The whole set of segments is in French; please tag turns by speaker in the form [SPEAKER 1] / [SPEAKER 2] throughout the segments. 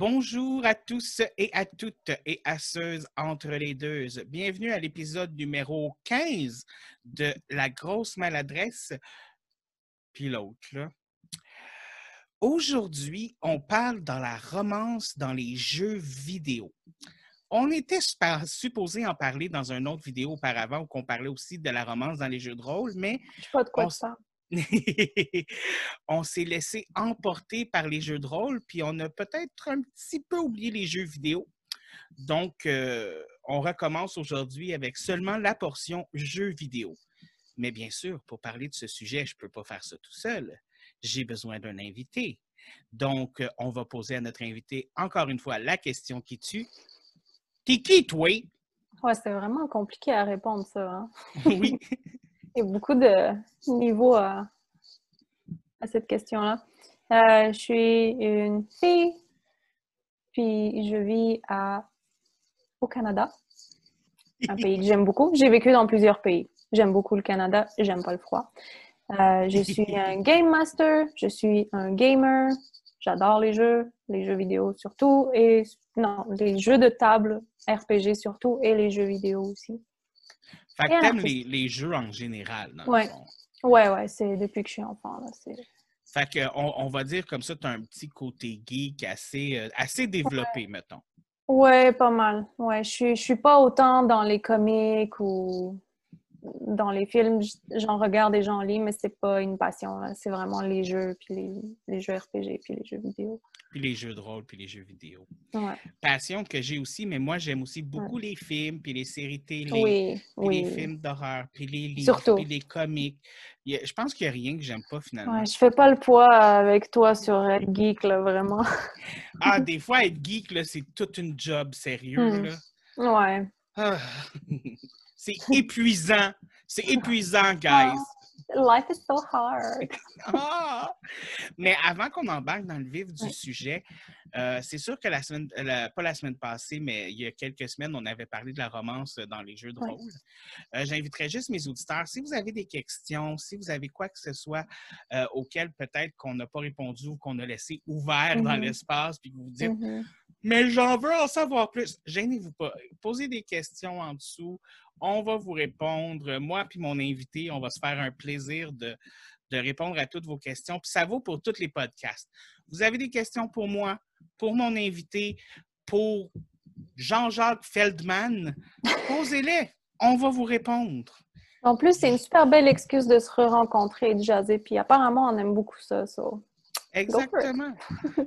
[SPEAKER 1] Bonjour à tous et à toutes et à ceux entre les deux. Bienvenue à l'épisode numéro 15 de La grosse maladresse. Puis l'autre. Aujourd'hui, on parle dans la romance dans les jeux vidéo. On était supposé en parler dans une autre vidéo auparavant où on parlait aussi de la romance dans les jeux de rôle, mais
[SPEAKER 2] Je sais pas de quoi tu parles.
[SPEAKER 1] on s'est laissé emporter par les jeux de rôle, puis on a peut-être un petit peu oublié les jeux vidéo. Donc, euh, on recommence aujourd'hui avec seulement la portion jeux vidéo. Mais bien sûr, pour parler de ce sujet, je ne peux pas faire ça tout seul. J'ai besoin d'un invité. Donc, euh, on va poser à notre invité encore une fois la question qui tue. T'es qui, toi?
[SPEAKER 2] Ouais, c'est vraiment compliqué à répondre, ça. hein?
[SPEAKER 1] oui.
[SPEAKER 2] Il y a beaucoup de niveaux à, à cette question-là. Euh, je suis une fille, puis je vis à, au Canada, un pays que j'aime beaucoup. J'ai vécu dans plusieurs pays. J'aime beaucoup le Canada, j'aime pas le froid. Euh, je suis un game master, je suis un gamer, j'adore les jeux, les jeux vidéo surtout, et non, les jeux de table, RPG surtout, et les jeux vidéo aussi.
[SPEAKER 1] Fait que t'aimes les, les jeux en général, dans
[SPEAKER 2] Ouais. Ouais, ouais, c'est depuis que je suis enfant. Là.
[SPEAKER 1] Fait que on, on va dire comme ça, tu as un petit côté geek assez, euh, assez développé, mettons.
[SPEAKER 2] Ouais, pas mal. Ouais, je suis, je suis pas autant dans les comics ou dans les films. J'en regarde et j'en lis, mais c'est pas une passion. C'est vraiment les jeux, puis les, les jeux RPG, puis les jeux vidéo.
[SPEAKER 1] Puis les jeux de rôle, puis les jeux vidéo.
[SPEAKER 2] Ouais.
[SPEAKER 1] Passion que j'ai aussi, mais moi, j'aime aussi beaucoup les films, puis les séries télé,
[SPEAKER 2] Oui,
[SPEAKER 1] puis
[SPEAKER 2] oui.
[SPEAKER 1] les films d'horreur, puis les livres,
[SPEAKER 2] Surtout.
[SPEAKER 1] puis les comics. Je pense qu'il n'y a rien que j'aime pas, finalement.
[SPEAKER 2] Ouais, je fais pas le poids avec toi sur être geek, là, vraiment.
[SPEAKER 1] Ah, des fois, être geek, là, c'est toute une job sérieux,
[SPEAKER 2] Hmm.
[SPEAKER 1] là.
[SPEAKER 2] Ouais.
[SPEAKER 1] Ah. c'est épuisant. C'est épuisant, guys.
[SPEAKER 2] Life is so hard.
[SPEAKER 1] Ah! Mais avant qu'on embarque dans le vif du sujet, euh, c'est sûr que la semaine, la- pas la semaine passée, mais il y a quelques semaines, on avait parlé de la romance dans les jeux de rôle. Euh, J'inviterais juste mes auditeurs, si vous avez des questions, si vous avez quoi que ce soit euh, auquel peut-être qu'on n'a pas répondu ou qu'on a laissé ouvert dans
[SPEAKER 2] Mhm.
[SPEAKER 1] l'espace, puis que vous vous dites
[SPEAKER 2] Mhm.
[SPEAKER 1] mais j'en veux en savoir plus. Gênez-vous pas. Posez des questions en dessous. On va vous répondre. Moi puis mon invité, on va se faire un plaisir de, de répondre à toutes vos questions. Puis ça vaut pour tous les podcasts. Vous avez des questions pour moi, pour mon invité, pour Jean-Jacques Feldman, posez-les. On va vous répondre.
[SPEAKER 2] En plus, c'est une super belle excuse de se re-rencontrer et de jaser. Puis apparemment, on aime beaucoup ça. so.
[SPEAKER 1] Exactement.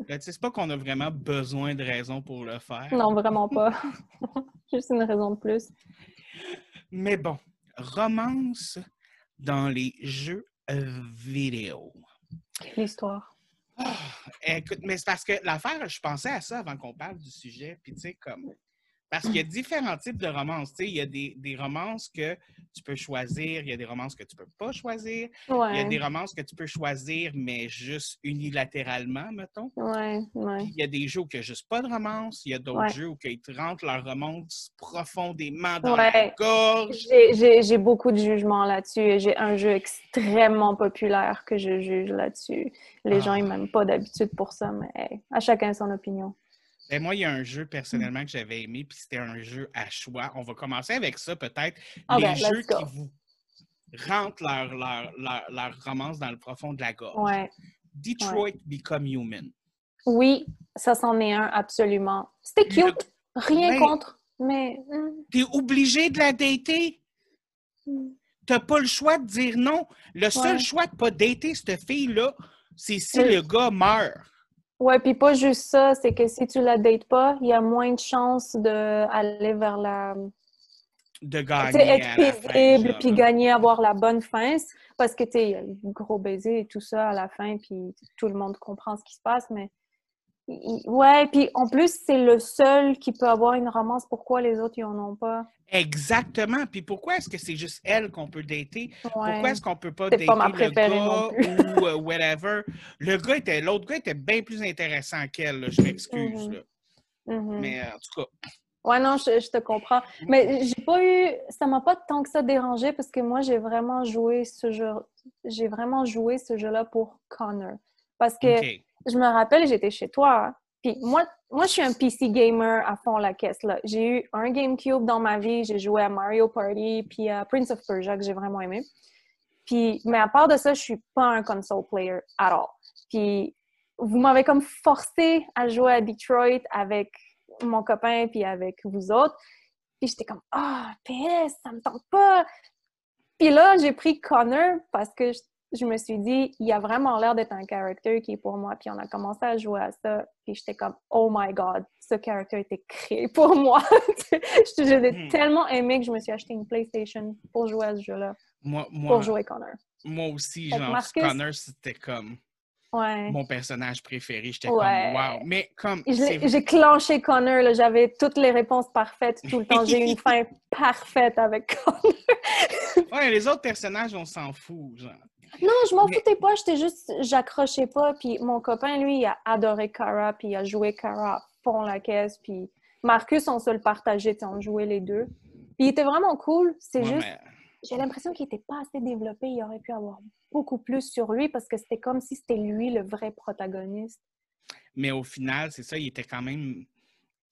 [SPEAKER 1] Sais, C'est pas qu'on a vraiment besoin de raison pour le faire.
[SPEAKER 2] Non, vraiment pas. Juste une raison de plus.
[SPEAKER 1] Mais bon, romance dans les jeux vidéo.
[SPEAKER 2] L'histoire.
[SPEAKER 1] Ah, écoute, mais c'est parce que l'affaire, je pensais à ça avant qu'on parle du sujet, puis tu sais, comme. Parce qu'il y a différents types de romances. Tu sais, il y a des, des romances que tu peux choisir, il y a des romances que tu peux pas choisir, il y a des romances que tu peux choisir, mais juste unilatéralement, mettons.
[SPEAKER 2] Ouais, ouais.
[SPEAKER 1] Il y a des jeux où il n'y a juste pas de romance, il y a d'autres jeux où ils te rentrent leur romance profondément dans la gorge.
[SPEAKER 2] J'ai- beaucoup de jugements là-dessus et j'ai un jeu extrêmement populaire que je juge là-dessus. Les gens,
[SPEAKER 1] Ah.
[SPEAKER 2] ils m'aiment pas d'habitude pour ça, mais hey, à chacun son opinion.
[SPEAKER 1] Ben, moi, il y a un jeu personnellement que j'avais aimé, puis c'était un jeu à choix. On va commencer avec ça, peut-être.
[SPEAKER 2] Ah
[SPEAKER 1] les
[SPEAKER 2] ben,
[SPEAKER 1] jeux qui vous rentrent leur, leur, leur, leur romance dans le profond de la gorge.
[SPEAKER 2] Ouais.
[SPEAKER 1] Detroit Become Human.
[SPEAKER 2] Oui, ça c'en est un, absolument. C'était cute. Rien contre, mais... hmm,
[SPEAKER 1] T'es obligé de la dater.
[SPEAKER 2] hmm.
[SPEAKER 1] T'as pas le choix de dire non. Le seul
[SPEAKER 2] Ouais.
[SPEAKER 1] choix de pas dater cette fille-là, c'est si
[SPEAKER 2] Oui.
[SPEAKER 1] le gars meurt.
[SPEAKER 2] Ouais, puis pas juste ça, c'est que si tu la dates pas, il y a moins de chances d'aller vers la...
[SPEAKER 1] De gagner.
[SPEAKER 2] être paisible, puis gagner, avoir la bonne fin. Parce que, tu sais, il y a le gros baiser et tout ça à la fin, puis tout le monde comprend ce qui se passe, mais... Ouais, puis en plus, c'est le seul qui peut avoir une romance. Pourquoi les autres, ils en ont pas?
[SPEAKER 1] Exactement. Puis pourquoi est-ce que c'est juste elle qu'on peut dater? Pourquoi est-ce qu'on peut pas dater
[SPEAKER 2] pas ma
[SPEAKER 1] le gars ou euh, whatever? Le gars était, l'autre gars était bien plus intéressant qu'elle, là, je m'excuse.
[SPEAKER 2] Mhm.
[SPEAKER 1] là.
[SPEAKER 2] Mhm.
[SPEAKER 1] Mais euh, en tout cas,
[SPEAKER 2] Ouais, non, je, je te comprends. Mais j'ai pas eu. Ça m'a pas tant que ça dérangé parce que moi, j'ai vraiment joué ce jeu. J'ai vraiment joué ce jeu-là pour Connor. Parce que. Je me rappelle, j'étais chez toi. Puis moi, moi, je suis un PC gamer à fond la caisse. là. J'ai eu un GameCube dans ma vie, j'ai joué à Mario Party, puis à Prince of Persia que j'ai vraiment aimé. Puis, mais à part de ça, je suis pas un console player at all. Puis, vous m'avez comme forcé à jouer à Detroit avec mon copain puis avec vous autres. Puis j'étais comme ah PS, ça me tente pas. Puis là, j'ai pris Connor parce que je, me suis dit il a vraiment l'air d'être un character qui est pour moi. Puis on a commencé à jouer à ça. Puis j'étais comme oh my god, ce character était créé pour moi. je je l'ai
[SPEAKER 1] Hmm.
[SPEAKER 2] tellement aimé que je me suis acheté une PlayStation pour jouer à ce jeu-là,
[SPEAKER 1] Moi,
[SPEAKER 2] pour
[SPEAKER 1] moi,
[SPEAKER 2] jouer Connor.
[SPEAKER 1] moi aussi,
[SPEAKER 2] Fait
[SPEAKER 1] genre,
[SPEAKER 2] Marcus-
[SPEAKER 1] Connor, c'était comme
[SPEAKER 2] Ouais.
[SPEAKER 1] mon personnage préféré. J'étais
[SPEAKER 2] Ouais.
[SPEAKER 1] comme, wow. Mais comme,
[SPEAKER 2] J'ai clenché Connor, j'avais toutes les réponses parfaites tout le temps. J'ai eu une fin parfaite avec Connor.
[SPEAKER 1] ouais, les autres personnages, on s'en fout, genre.
[SPEAKER 2] Non, je m'en
[SPEAKER 1] Mais-
[SPEAKER 2] foutais pas, j'étais juste, j'accrochais pas. Puis mon copain, lui, il a adoré Kara, puis il a joué Kara à fond la caisse. Puis Marcus, on se le partageait, on jouait les deux. Puis il était vraiment cool. C'est
[SPEAKER 1] Ouais,
[SPEAKER 2] juste,
[SPEAKER 1] mais-
[SPEAKER 2] j'ai l'impression qu'il était pas assez développé. Il aurait pu avoir beaucoup plus sur lui parce que c'était comme si c'était lui le vrai protagoniste.
[SPEAKER 1] Mais au final, c'est ça, il était quand même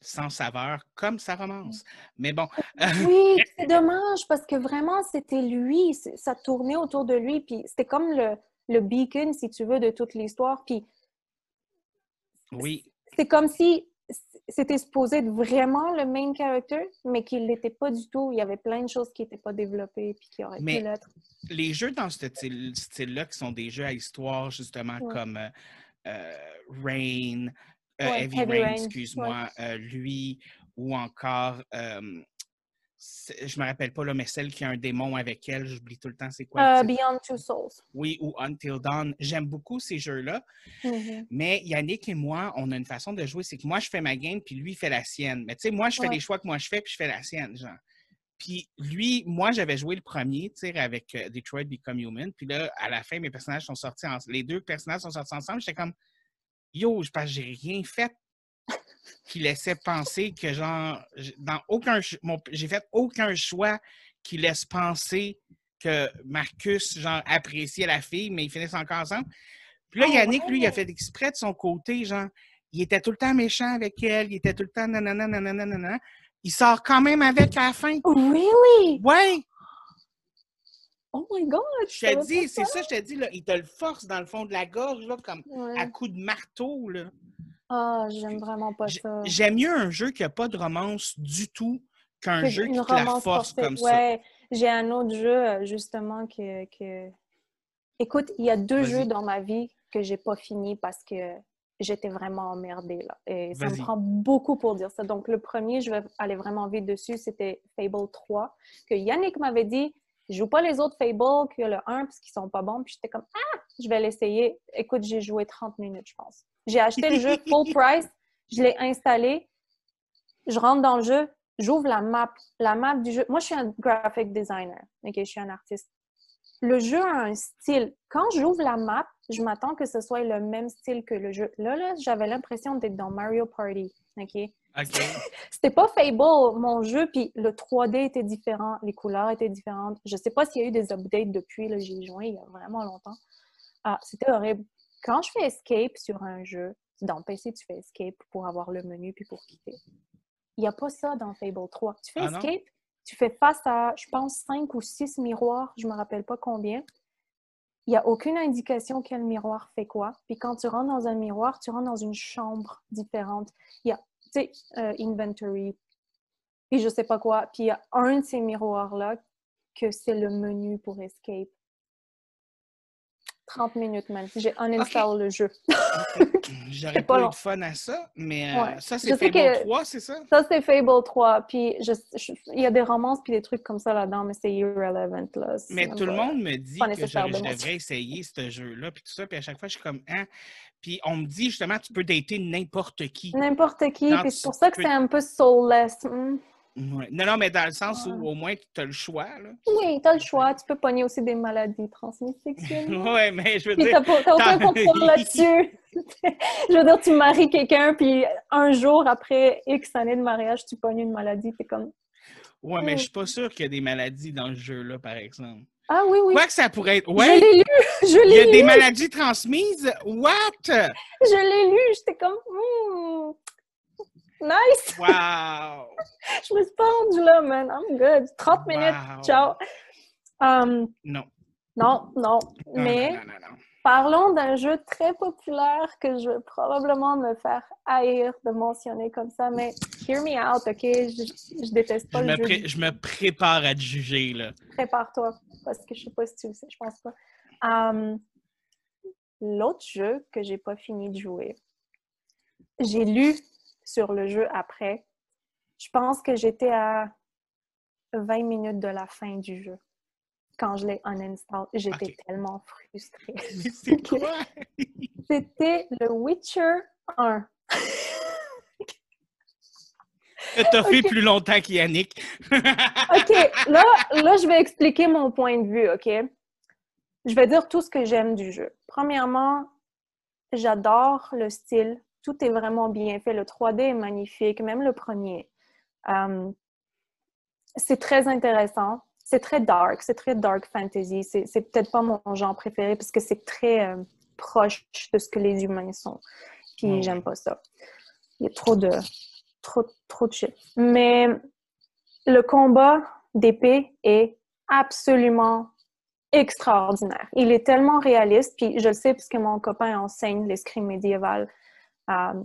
[SPEAKER 1] sans saveur, comme sa romance. Mais bon,
[SPEAKER 2] Oui, c'est dommage parce que vraiment, c'était lui. Ça tournait autour de lui. Puis c'était comme le, le beacon, si tu veux, de toute l'histoire. Puis
[SPEAKER 1] oui,
[SPEAKER 2] c'est comme si c'était supposé être vraiment le main character, mais qu'il l'était pas du tout. Il y avait plein de choses qui n'étaient pas développées puis qui auraient
[SPEAKER 1] Mais-
[SPEAKER 2] pu l'être.
[SPEAKER 1] les jeux dans ce style- style-là, qui sont des jeux à histoire, justement,
[SPEAKER 2] Ouais.
[SPEAKER 1] comme euh, Rain, euh,
[SPEAKER 2] Ouais,
[SPEAKER 1] Heavy,
[SPEAKER 2] Heavy
[SPEAKER 1] Rain,
[SPEAKER 2] Rain,
[SPEAKER 1] excuse-moi, euh, lui, ou encore, euh, je me rappelle pas, là, mais celle qui a un démon avec elle, j'oublie tout le temps c'est quoi.
[SPEAKER 2] Euh. Beyond Two Souls.
[SPEAKER 1] Oui, ou Until Dawn. J'aime beaucoup ces jeux-là,
[SPEAKER 2] Mhm.
[SPEAKER 1] mais Yannick et moi, on a une façon de jouer, c'est que moi, je fais ma game, puis lui, il fait la sienne. Mais tu sais, moi, je fais
[SPEAKER 2] Ouais.
[SPEAKER 1] les choix que moi, je fais, puis je fais la sienne, genre. Puis lui, moi, j'avais joué le premier, tu sais, avec Detroit Become Human. Puis là, à la fin, mes personnages sont sortis ensemble. Les deux personnages sont sortis ensemble. J'étais comme, yo, je pense que j'ai rien fait qui laissait penser que, genre, dans aucun, j'ai fait aucun choix qui laisse penser que Marcus, genre, appréciait la fille, mais ils finissent encore ensemble. Puis là,
[SPEAKER 2] Ah
[SPEAKER 1] Yannick, lui, il a fait exprès de son côté, genre, il était tout le temps méchant avec elle, il était tout le temps nanana, nanana, nanana. Il sort quand même avec à la fin.
[SPEAKER 2] Really?
[SPEAKER 1] Ouais,
[SPEAKER 2] Oh my god!
[SPEAKER 1] je te dis, c'est ça, je te dis, là, il te le force dans le fond de la gorge, là, comme
[SPEAKER 2] Ouais.
[SPEAKER 1] à coup de marteau, là.
[SPEAKER 2] Ah, j'aime vraiment pas ça.
[SPEAKER 1] J'aime mieux un jeu qui n'a pas de romance du tout qu'un jeu qui te la force
[SPEAKER 2] forcée.
[SPEAKER 1] comme ça.
[SPEAKER 2] Ouais, j'ai un autre jeu, euh, justement, que, que... Écoute, il y a deux jeux dans ma vie que j'ai pas fini parce que j'étais vraiment emmerdée, là. Et ça me prend beaucoup pour dire ça. Donc, le premier, je vais aller vraiment vite dessus, c'était Fable 3, que Yannick m'avait dit, je joue pas les autres Fable que le 1 parce qu'ils sont pas bons. Puis j'étais comme, ah, je vais l'essayer. Écoute, j'ai joué 30 minutes, je pense. J'ai acheté le jeu full price, je l'ai installé, je rentre dans le jeu, j'ouvre la map, la map du jeu. Moi, je suis un graphic designer, ok, je suis un artiste. Le jeu a un style. Quand j'ouvre la map, je m'attends que ce soit le même style que le jeu. Là, là, j'avais l'impression d'être dans Mario Party, ok? C'était pas Fable, mon jeu, puis le 3D était différent, les couleurs étaient différentes. Je sais pas s'il y a eu des updates depuis, là, j'y ai joué il y a vraiment longtemps. Ah, c'était horrible. Quand je fais Escape sur un jeu, dans PC, tu fais Escape pour avoir le menu puis pour quitter. Il n'y a pas ça dans Fable 3. Tu fais
[SPEAKER 1] Ah?
[SPEAKER 2] Escape, tu fais face à, je pense, 5 ou 6 miroirs, je me rappelle pas combien. Il n'y a aucune indication quel miroir fait quoi. Puis quand tu rentres dans un miroir, tu rentres dans une chambre différente. Il y a, tu euh, inventory, puis je sais pas quoi. Puis il y a un de ces miroirs-là que c'est le menu pour Escape. 30 minutes même. J'ai uninstall le jeu.
[SPEAKER 1] J'aurais
[SPEAKER 2] pas
[SPEAKER 1] pas eu de fun à ça, mais euh, ça, c'est Fable
[SPEAKER 2] que-
[SPEAKER 1] 3, c'est ça?
[SPEAKER 2] Ça, c'est Fable 3. Puis il y a des romances puis des trucs comme ça là-dedans, mais c'est irrelevant. Là.
[SPEAKER 1] Mais tout le monde me dit que
[SPEAKER 2] de
[SPEAKER 1] je devrais essayer ce jeu-là, puis tout ça, puis à chaque fois, je suis comme, hein? Puis on me dit justement, tu peux dater n'importe qui.
[SPEAKER 2] N'importe qui. Puis c'est pour ça que c'est un peu soulless. Hmm.
[SPEAKER 1] Ouais. Non, non, mais dans le sens où au moins tu as le choix, là.
[SPEAKER 2] Oui, t'as le choix. Tu peux pogner aussi des maladies transmises sexuellement.
[SPEAKER 1] ouais, mais je veux
[SPEAKER 2] Puis
[SPEAKER 1] dire,
[SPEAKER 2] pas- t'as aucun contrôle là-dessus. je veux dire, tu maries quelqu'un, puis un jour après X années de mariage, tu pognes une maladie. T'es comme,
[SPEAKER 1] ouais, mais
[SPEAKER 2] Mm.
[SPEAKER 1] je suis pas sûr qu'il y a des maladies dans ce jeu-là, par exemple.
[SPEAKER 2] Ah oui, oui.
[SPEAKER 1] Quoi que ça pourrait être.
[SPEAKER 2] Je
[SPEAKER 1] Ouais,
[SPEAKER 2] l'ai lu! Je
[SPEAKER 1] il y a
[SPEAKER 2] l'ai
[SPEAKER 1] des
[SPEAKER 2] lu!
[SPEAKER 1] maladies transmises? What?
[SPEAKER 2] Je l'ai lu! J'étais comme, hmm, nice!
[SPEAKER 1] Wow!
[SPEAKER 2] Je me suis pas rendue là, man. I'm good. 30 minutes.
[SPEAKER 1] Wow.
[SPEAKER 2] Ciao. Um,
[SPEAKER 1] Non.
[SPEAKER 2] non, non.
[SPEAKER 1] Non,
[SPEAKER 2] Mais
[SPEAKER 1] non, non,
[SPEAKER 2] parlons d'un jeu très populaire que je vais probablement me faire haïr de mentionner comme ça, mais hear me out, OK? Je, je déteste pas le jeu.
[SPEAKER 1] je me prépare à te juger, là.
[SPEAKER 2] Prépare-toi, parce que je sais pas si tu le sais, je pense pas. Um, L'autre jeu que j'ai pas fini de jouer, j'ai lu sur le jeu après. Je pense que j'étais à 20 minutes de la fin du jeu quand je l'ai uninstall. J'étais tellement frustrée.
[SPEAKER 1] C'est quoi?
[SPEAKER 2] C'était le Witcher 1.
[SPEAKER 1] T'as fait plus longtemps qu'Yannick.
[SPEAKER 2] OK, là, là, je vais expliquer mon point de vue, OK? Je vais dire tout ce que j'aime du jeu. Premièrement, j'adore le style. Tout est vraiment bien fait. Le 3D est magnifique, même le premier. Euh, c'est très intéressant. C'est très dark. C'est très dark fantasy. C'est peut-être pas mon genre préféré parce que c'est très euh, proche de ce que les humains sont. Puis j'aime pas ça. Il y a trop de, trop, trop de shit. Mais le combat d'épée est absolument extraordinaire. Il est tellement réaliste, puis je le sais puisque mon copain enseigne l'escrime médiéval,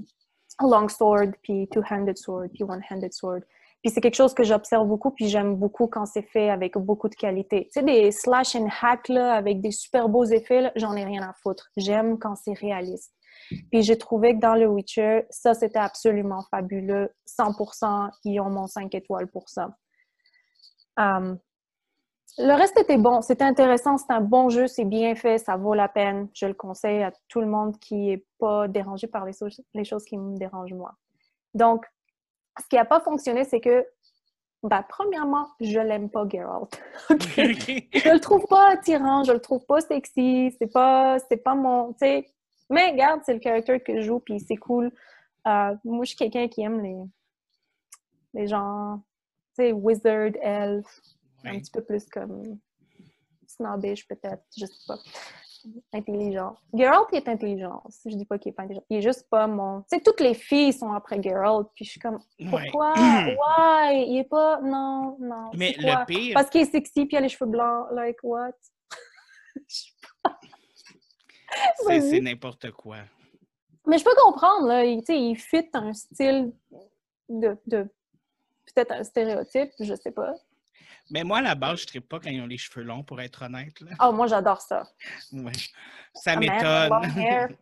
[SPEAKER 2] euh, longsword, puis two-handed sword, puis one-handed sword. Puis c'est quelque chose que j'observe beaucoup, puis j'aime beaucoup quand c'est fait avec beaucoup de qualité. Tu sais, des slash and hack là, avec des super beaux effets, j'en ai rien à foutre. J'aime quand c'est réaliste. Puis j'ai trouvé que dans le Witcher, ça, c'était absolument fabuleux. 100%, ils ont mon 5 étoiles pour ça. Um, le reste était bon, c'était intéressant, c'est un bon jeu, c'est bien fait, ça vaut la peine. Je le conseille à tout le monde qui n'est pas dérangé par les, so- les choses qui me dérangent moi. Donc, ce qui n'a pas fonctionné, c'est que, ben, premièrement, je l'aime pas, Geralt. OK? je le trouve pas attirant, je le trouve pas sexy, c'est pas, c'est pas mon, tu sais. Mais regarde, c'est le caractère que je joue, puis c'est cool. Euh, moi, je suis quelqu'un qui aime les, les gens, tu sais, wizard, elf, un
[SPEAKER 1] Ouais.
[SPEAKER 2] petit peu plus comme snobbish peut-être, je sais pas. Intelligent. Geralt, est intelligent. Je dis pas qu'il est pas intelligent. Il est juste pas mon. Tu sais, toutes les filles sont après Geralt, puis je suis comme,
[SPEAKER 1] Ouais.
[SPEAKER 2] pourquoi? Why? Il est pas. Non, non.
[SPEAKER 1] Mais
[SPEAKER 2] quoi?
[SPEAKER 1] le pire,
[SPEAKER 2] Parce qu'il est sexy, puis il a les cheveux blancs. Like, what? Je sais pas.
[SPEAKER 1] c'est n'importe quoi.
[SPEAKER 2] Mais je peux comprendre, là. Il, il fit un style de. de Peut-être un stéréotype, je sais pas.
[SPEAKER 1] Mais moi, à la base, je ne pas quand ils ont les cheveux longs, pour être honnête. Là.
[SPEAKER 2] Oh, moi, j'adore ça.
[SPEAKER 1] Ouais. Ça
[SPEAKER 2] Ah,
[SPEAKER 1] m'étonne.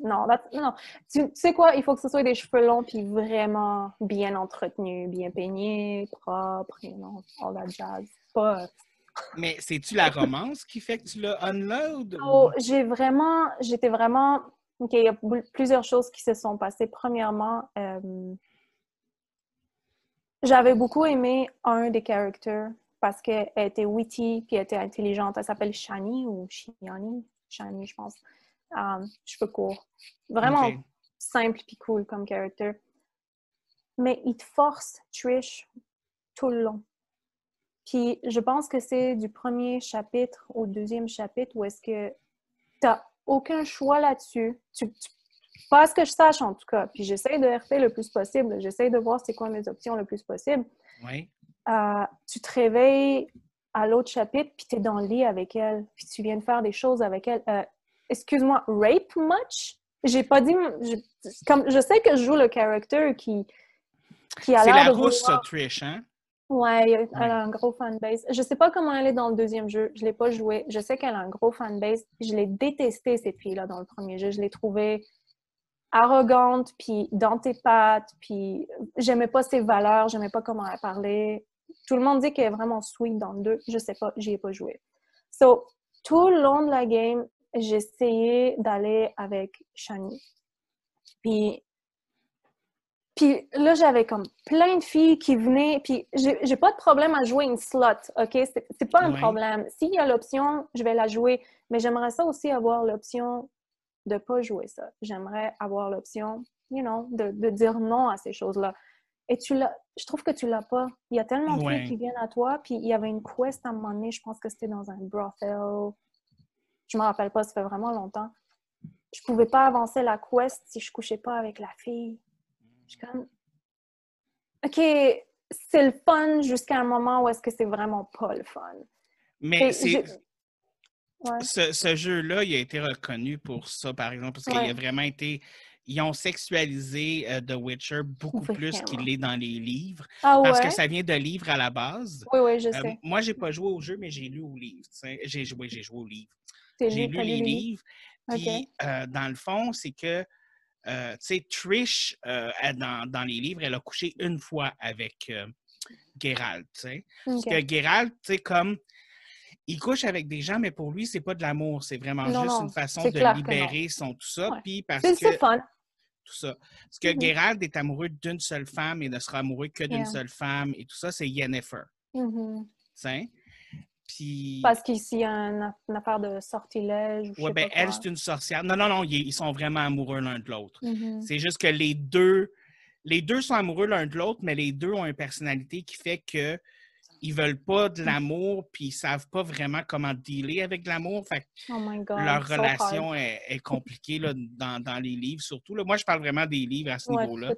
[SPEAKER 2] Non, non. Tu, tu sais quoi? Il faut que ce soit des cheveux longs puis vraiment bien entretenus, bien peignés, propres, you know, all that jazz. Pas...
[SPEAKER 1] Mais c'est-tu la romance qui fait que tu l'as unload? ou-
[SPEAKER 2] Oh, j'ai vraiment... J'étais vraiment... OK, il y a plusieurs choses qui se sont passées. Premièrement, euh, j'avais beaucoup aimé un des characters parce qu'elle était witty puis elle était intelligente. Elle s'appelle Shani ou Shiani? Shani, je pense. Um, cheveux courts. Vraiment simple puis cool comme character. Mais il te force Trish tout le long. Puis je pense que c'est du premier chapitre au deuxième chapitre où est-ce que t'as aucun choix là-dessus. Tu, tu- pas à ce que je sache en tout cas. Puis j'essaie de RP le plus possible. J'essaie de voir c'est quoi mes options le plus possible.
[SPEAKER 1] Ouais.
[SPEAKER 2] Euh, tu te réveilles à l'autre chapitre, puis tu es dans le lit avec elle, puis tu viens de faire des choses avec elle. Euh, Excuse-moi, rape much? J'ai pas dit. Je, comme, je sais que je joue le character qui, qui a
[SPEAKER 1] C'est
[SPEAKER 2] l'air
[SPEAKER 1] la
[SPEAKER 2] de
[SPEAKER 1] rousse, ça, Trish, hein?
[SPEAKER 2] Ouais, elle
[SPEAKER 1] Ouais.
[SPEAKER 2] a un gros fanbase. Je sais pas comment elle est dans le deuxième jeu. Je l'ai pas joué. Je sais qu'elle a un gros fanbase. Je l'ai détesté, cette fille-là, dans le premier jeu. Je l'ai trouvée arrogante, puis dans tes pattes, puis j'aimais pas ses valeurs, j'aimais pas comment elle parlait. Tout le monde dit qu'elle est vraiment sweet dans le 2. Je sais pas, j'y ai pas joué. So, tout le long de la game, essayé d'aller avec Shani. Puis, puis là, j'avais comme plein de filles qui venaient. Puis j'ai pas de problème à jouer une slot, OK? C'est pas un problème. S'il y a l'option, je vais la jouer. Mais j'aimerais ça aussi avoir l'option de pas jouer ça. J'aimerais avoir l'option, you know, de, de dire non à ces choses-là. et tu l'as, je trouve que tu l'as pas. Il y a tellement de
[SPEAKER 1] Ouais.
[SPEAKER 2] filles qui viennent à toi, puis il y avait une quest à un moment donné, je pense que c'était dans un brothel. Je me rappelle pas, ça fait vraiment longtemps. Je pouvais pas avancer la quest si je couchais pas avec la fille. Je suis comme, OK, c'est le fun jusqu'à un moment où est-ce que c'est vraiment pas le fun.
[SPEAKER 1] Mais c'est.
[SPEAKER 2] Ouais.
[SPEAKER 1] Ce, ce jeu-là, il a été reconnu pour ça, par exemple, parce qu'il a vraiment été. Ils ont sexualisé euh, The Witcher beaucoup plus qu'il l'est dans les livres,
[SPEAKER 2] Ah ouais?
[SPEAKER 1] parce que ça vient de livres à la base.
[SPEAKER 2] Oui, oui, je
[SPEAKER 1] Euh,
[SPEAKER 2] sais.
[SPEAKER 1] moi, j'ai pas joué au jeu, mais j'ai lu au livre. J'ai joué, j'ai joué au livre. J'ai
[SPEAKER 2] lu-
[SPEAKER 1] les livres. Puis, euh, dans le fond, c'est que, euh, tu sais, Trish, euh, elle, dans, dans les livres, elle a couché une fois avec euh, Geralt, tu sais.
[SPEAKER 2] OK.
[SPEAKER 1] Parce que Geralt, tu sais, comme, il couche avec des gens, mais pour lui, c'est pas de l'amour, c'est vraiment
[SPEAKER 2] Non,
[SPEAKER 1] juste
[SPEAKER 2] non,
[SPEAKER 1] une façon de libérer son tout ça.
[SPEAKER 2] Ouais.
[SPEAKER 1] Puis parce
[SPEAKER 2] C'est
[SPEAKER 1] que,
[SPEAKER 2] fun.
[SPEAKER 1] tout ça. Parce que. Geralt est amoureux d'une seule femme et ne sera amoureux que d'une
[SPEAKER 2] Yeah.
[SPEAKER 1] seule femme et tout ça, c'est Yennefer, tu sais. Puis,
[SPEAKER 2] Parce qu'ici, il y a un- une affaire de sortilège ou je
[SPEAKER 1] ouais,
[SPEAKER 2] sais
[SPEAKER 1] ben, elle, c'est une sorcière. Non, non, non, ils, sont vraiment amoureux l'un de l'autre.
[SPEAKER 2] Mhm.
[SPEAKER 1] C'est juste que les deux, les deux sont amoureux l'un de l'autre, mais les deux ont une personnalité qui fait que ils veulent pas de l'amour, puis ils savent pas vraiment comment dealer avec l'amour. Fait que
[SPEAKER 2] Oh my God.
[SPEAKER 1] leur
[SPEAKER 2] so
[SPEAKER 1] relation est, est compliquée là, dans, dans les livres, surtout. Là. Moi, je parle vraiment des livres à ce
[SPEAKER 2] Ouais,
[SPEAKER 1] niveau-là.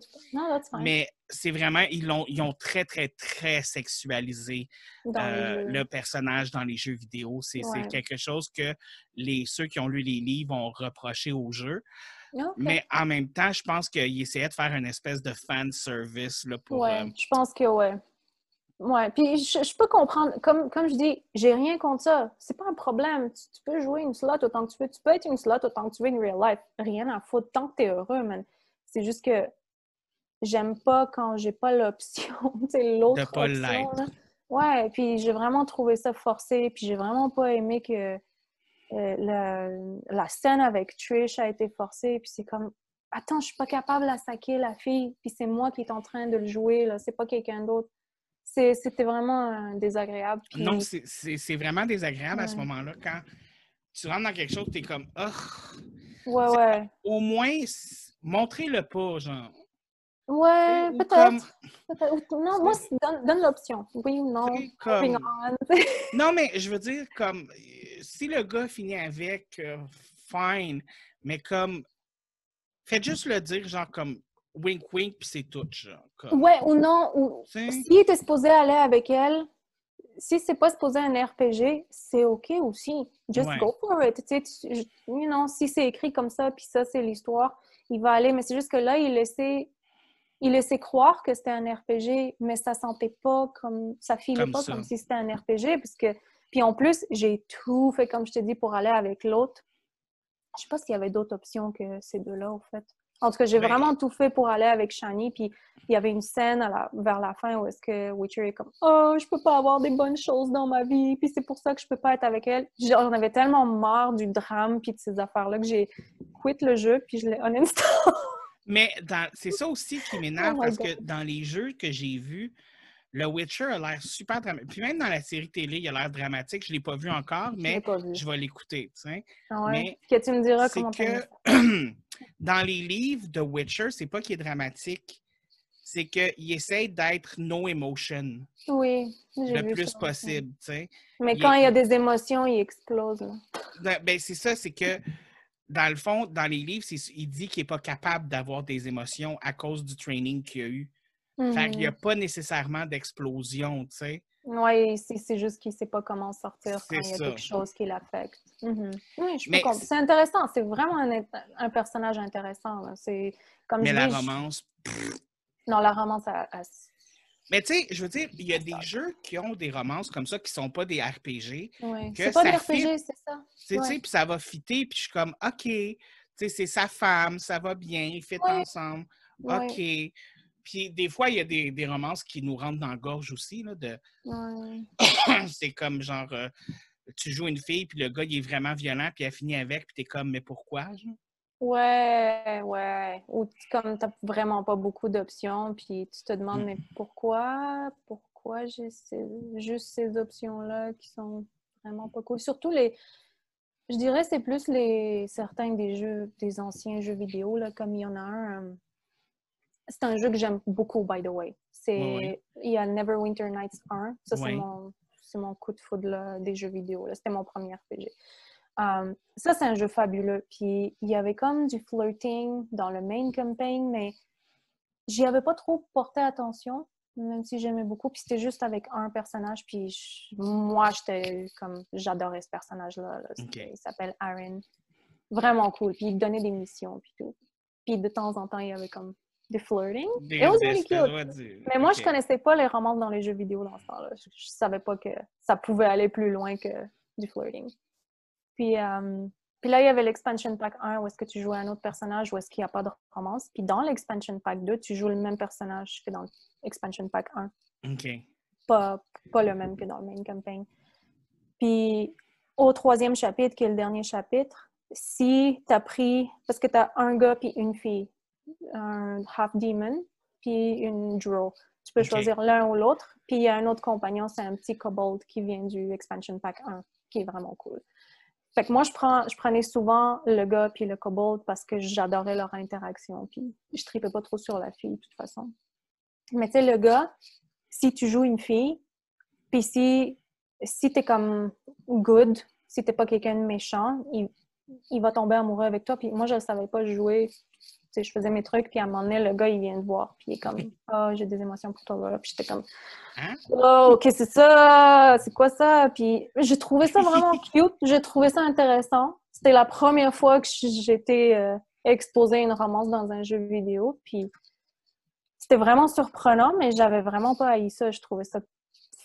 [SPEAKER 1] Mais c'est vraiment, ils l'ont, ils ont très, très, très sexualisé euh, le personnage dans les jeux vidéo. C'est,
[SPEAKER 2] Ouais.
[SPEAKER 1] quelque chose que les, ceux qui ont lu les livres ont reproché au jeu. Mais en même temps, je pense qu'ils essayaient de faire une espèce de fan service là, pour.
[SPEAKER 2] Ouais,
[SPEAKER 1] euh,
[SPEAKER 2] je pense que ouais. Ouais, puis je, je peux comprendre, comme, comme je dis, j'ai rien contre ça. C'est pas un problème. Tu, tu peux jouer une slot autant que tu veux. Tu peux être une slot autant que tu veux in real life. Rien à foutre tant que t'es heureux, man. C'est juste que j'aime pas quand j'ai pas l'option, sais, l'autre
[SPEAKER 1] De pas
[SPEAKER 2] option, là. Ouais, puis j'ai vraiment trouvé ça forcé, puis j'ai vraiment pas aimé que euh, la, la scène avec Trish a été forcée, puis c'est comme attends, je suis pas capable de saquer la fille, puis c'est moi qui est en train de le jouer, là, c'est pas quelqu'un d'autre. C'était vraiment euh, désagréable. puis-
[SPEAKER 1] Non, c'est, vraiment désagréable à ce moment-là quand tu rentres dans quelque chose, tu es comme, Ah,
[SPEAKER 2] Ouais, ouais.
[SPEAKER 1] au moins, montrez-le pas, genre.
[SPEAKER 2] Ouais,
[SPEAKER 1] Ou
[SPEAKER 2] peut-être.
[SPEAKER 1] comme-
[SPEAKER 2] Non, moi, donne, donne l'option. Oui ou non.
[SPEAKER 1] comme-. Non, mais je veux dire, comme, si le gars finit avec, euh, fine, mais comme, faites juste le dire, genre, comme, wink wink, puis c'est tout, genre. Comme,
[SPEAKER 2] ouais, ou non. Ou... Si était supposé aller avec elle, si c'est pas supposé un RPG, c'est OK aussi. Just
[SPEAKER 1] Ouais.
[SPEAKER 2] go for it. Tu sais, you know, si c'est écrit comme ça, puis ça, c'est l'histoire, il va aller. Mais c'est juste que là, il laissait, il laissait croire que c'était un RPG, mais ça sentait pas comme... Ça filait
[SPEAKER 1] Comme
[SPEAKER 2] pas
[SPEAKER 1] ça.
[SPEAKER 2] comme si c'était un RPG, parce que... Puis en plus, j'ai tout fait, comme je te dis, pour aller avec l'autre. Je sais pas s'il y avait d'autres options que ces deux-là, au fait. En tout cas, j'ai
[SPEAKER 1] Ben-
[SPEAKER 2] vraiment tout fait pour aller avec Shani, puis il y avait une scène à la- vers la fin où est-ce que Witcher est comme « Oh, je peux pas avoir des bonnes choses dans ma vie, puis c'est pour ça que je peux pas être avec elle. » J'en avais tellement marre du drame puis de ces affaires-là que j'ai quitté le jeu, puis je l'ai uninstall.
[SPEAKER 1] Mais c'est ça aussi qui m'énerve
[SPEAKER 2] Oh my
[SPEAKER 1] parce que dans les jeux que j'ai vus, le Witcher a l'air super dramatique. Puis même dans la série télé, il a l'air dramatique. Je ne l'ai pas vu encore, mais je vais l'écouter. tu sais.
[SPEAKER 2] Ouais?
[SPEAKER 1] mais
[SPEAKER 2] Que tu me diras comment
[SPEAKER 1] que dans les livres de Witcher, c'est pas qu'il est dramatique, c'est qu'il essaye d'être no emotion
[SPEAKER 2] Oui,
[SPEAKER 1] le plus
[SPEAKER 2] ça.
[SPEAKER 1] possible. tu sais.
[SPEAKER 2] Mais
[SPEAKER 1] Il
[SPEAKER 2] quand
[SPEAKER 1] est-
[SPEAKER 2] il y a des émotions, il explose. là.
[SPEAKER 1] Ben, ben, c'est ça, c'est que dans le fond, dans les livres, il dit qu'il n'est pas capable d'avoir des émotions à cause du training qu'il a eu. Fait qu'il n'y a pas nécessairement d'explosion, tu sais.
[SPEAKER 2] Oui, c'est juste qu'il ne sait pas comment sortir quand il y a
[SPEAKER 1] ça.
[SPEAKER 2] quelque chose qui l'affecte. Mhm. Oui, je peux comprendre.
[SPEAKER 1] c'est-
[SPEAKER 2] intéressant. C'est vraiment un, un personnage intéressant. C'est comme
[SPEAKER 1] Mais
[SPEAKER 2] je
[SPEAKER 1] la
[SPEAKER 2] dis, je-
[SPEAKER 1] romance.
[SPEAKER 2] Non, la romance,
[SPEAKER 1] Mais tu sais, je veux dire, il y a des jeux qui ont des romances comme ça qui sont pas des RPG. Que
[SPEAKER 2] C'est pas des RPG,
[SPEAKER 1] fit.
[SPEAKER 2] c'est ça.
[SPEAKER 1] Tu sais, puis ça va fitter, puis je suis comme, OK, tu sais, c'est sa femme, ça va bien, ils fit
[SPEAKER 2] Ouais.
[SPEAKER 1] ensemble. OK. Puis des fois, il y a des, des romances qui nous rentrent dans la gorge aussi, là, de...
[SPEAKER 2] Ouais.
[SPEAKER 1] c'est comme genre, euh, tu joues une fille, puis le gars, il est vraiment violent, puis elle finit avec, puis t'es comme, mais pourquoi? genre?
[SPEAKER 2] Ouais, ouais. Ou comme tu n'as vraiment pas beaucoup d'options, puis tu te demandes,
[SPEAKER 1] Mm.
[SPEAKER 2] mais pourquoi, pourquoi j'ai ces- juste ces options-là qui sont vraiment pas cool? Surtout les. Je dirais c'est plus les certains des jeux, des anciens jeux vidéo, là, comme il y en a un. C'est un jeu que j'aime beaucoup, by the way. C'est. Il y a Neverwinter Nights 1. Ça, c'est mon, c'est mon coup de foudre là, des jeux vidéo. là. C'était mon premier RPG. Um, ça, c'est un jeu fabuleux. Puis il y avait comme du flirting dans le main campaign, mais j'y avais pas trop porté attention, même si j'aimais beaucoup. Puis c'était juste avec un personnage. Puis je- moi, j'étais comme, j'adorais ce personnage-là. là. Il s'appelle Aaron. Vraiment cool. Puis il donnait des missions, puis tout. Puis de temps en temps, il y avait comme des flirting?
[SPEAKER 1] Des-
[SPEAKER 2] It was really cute.
[SPEAKER 1] du-
[SPEAKER 2] Mais moi,
[SPEAKER 1] ok.
[SPEAKER 2] je connaissais pas les romances dans les jeux vidéo dans ce temps-là. Je, je savais pas que ça pouvait aller plus loin que du flirting. Puis, euh, puis là, il y avait l'expansion pack 1 où est-ce que tu jouais un autre personnage où est-ce qu'il n'y a pas de romance. Puis dans l'expansion pack 2, tu joues le même personnage que dans l'expansion pack 1.
[SPEAKER 1] OK.
[SPEAKER 2] Pas, pas le même que dans le main campaign. Puis au troisième chapitre, qui est le dernier chapitre, si tu as pris, parce que tu as un gars puis une fille, un half demon puis une drow, tu peux choisir l'un ou l'autre. Puis il y a un autre compagnon, c'est un petit kobold qui vient du expansion pack 1, qui est vraiment cool. Fait que moi, je, prends, je prenais souvent le gars puis le kobold parce que j'adorais leur interaction. Puis je tripais pas trop sur la fille, de toute façon. Mais tu sais, le gars, si tu joues une fille, puis si, si t'es comme good, si t'es pas quelqu'un de méchant, il, il va tomber amoureux avec toi. Puis moi, je ne savais pas jouer. Je faisais mes trucs, puis à un moment donné, le gars, il vient te voir, puis il est comme « Oh, j'ai des émotions pour toi. là. » Puis j'étais comme
[SPEAKER 1] Hein?
[SPEAKER 2] « Oh, OK, c'est ça! C'est quoi ça? » Puis j'ai trouvé ça vraiment cute. J'ai trouvé ça intéressant. C'était la première fois que j'étais euh, exposée à une romance dans un jeu vidéo, puis c'était vraiment surprenant, mais j'avais vraiment pas haï ça. Je trouvais ça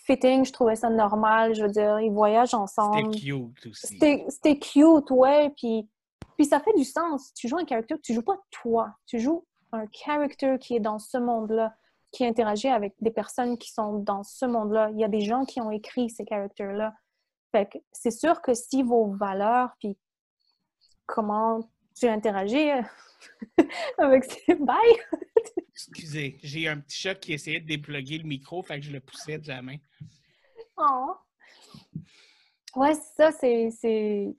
[SPEAKER 2] fitting, je trouvais ça normal. Je veux dire, ils voyagent ensemble.
[SPEAKER 1] C'était cute aussi.
[SPEAKER 2] C'était cute, ouais. Puis, puis ça fait du sens. Tu joues un character, tu joues pas toi. Tu joues un character qui est dans ce monde-là, qui interagit avec des personnes qui sont dans ce monde-là. Il y a des gens qui ont écrit ces characters-là. Fait que c'est sûr que si vos valeurs, puis comment tu interagis euh, avec ces bails,
[SPEAKER 1] Excusez, j'ai un petit chat qui essayait de dépluguer le micro, fait que je le poussais de la main.
[SPEAKER 2] Oh. Ouais, c'est ça, c'est,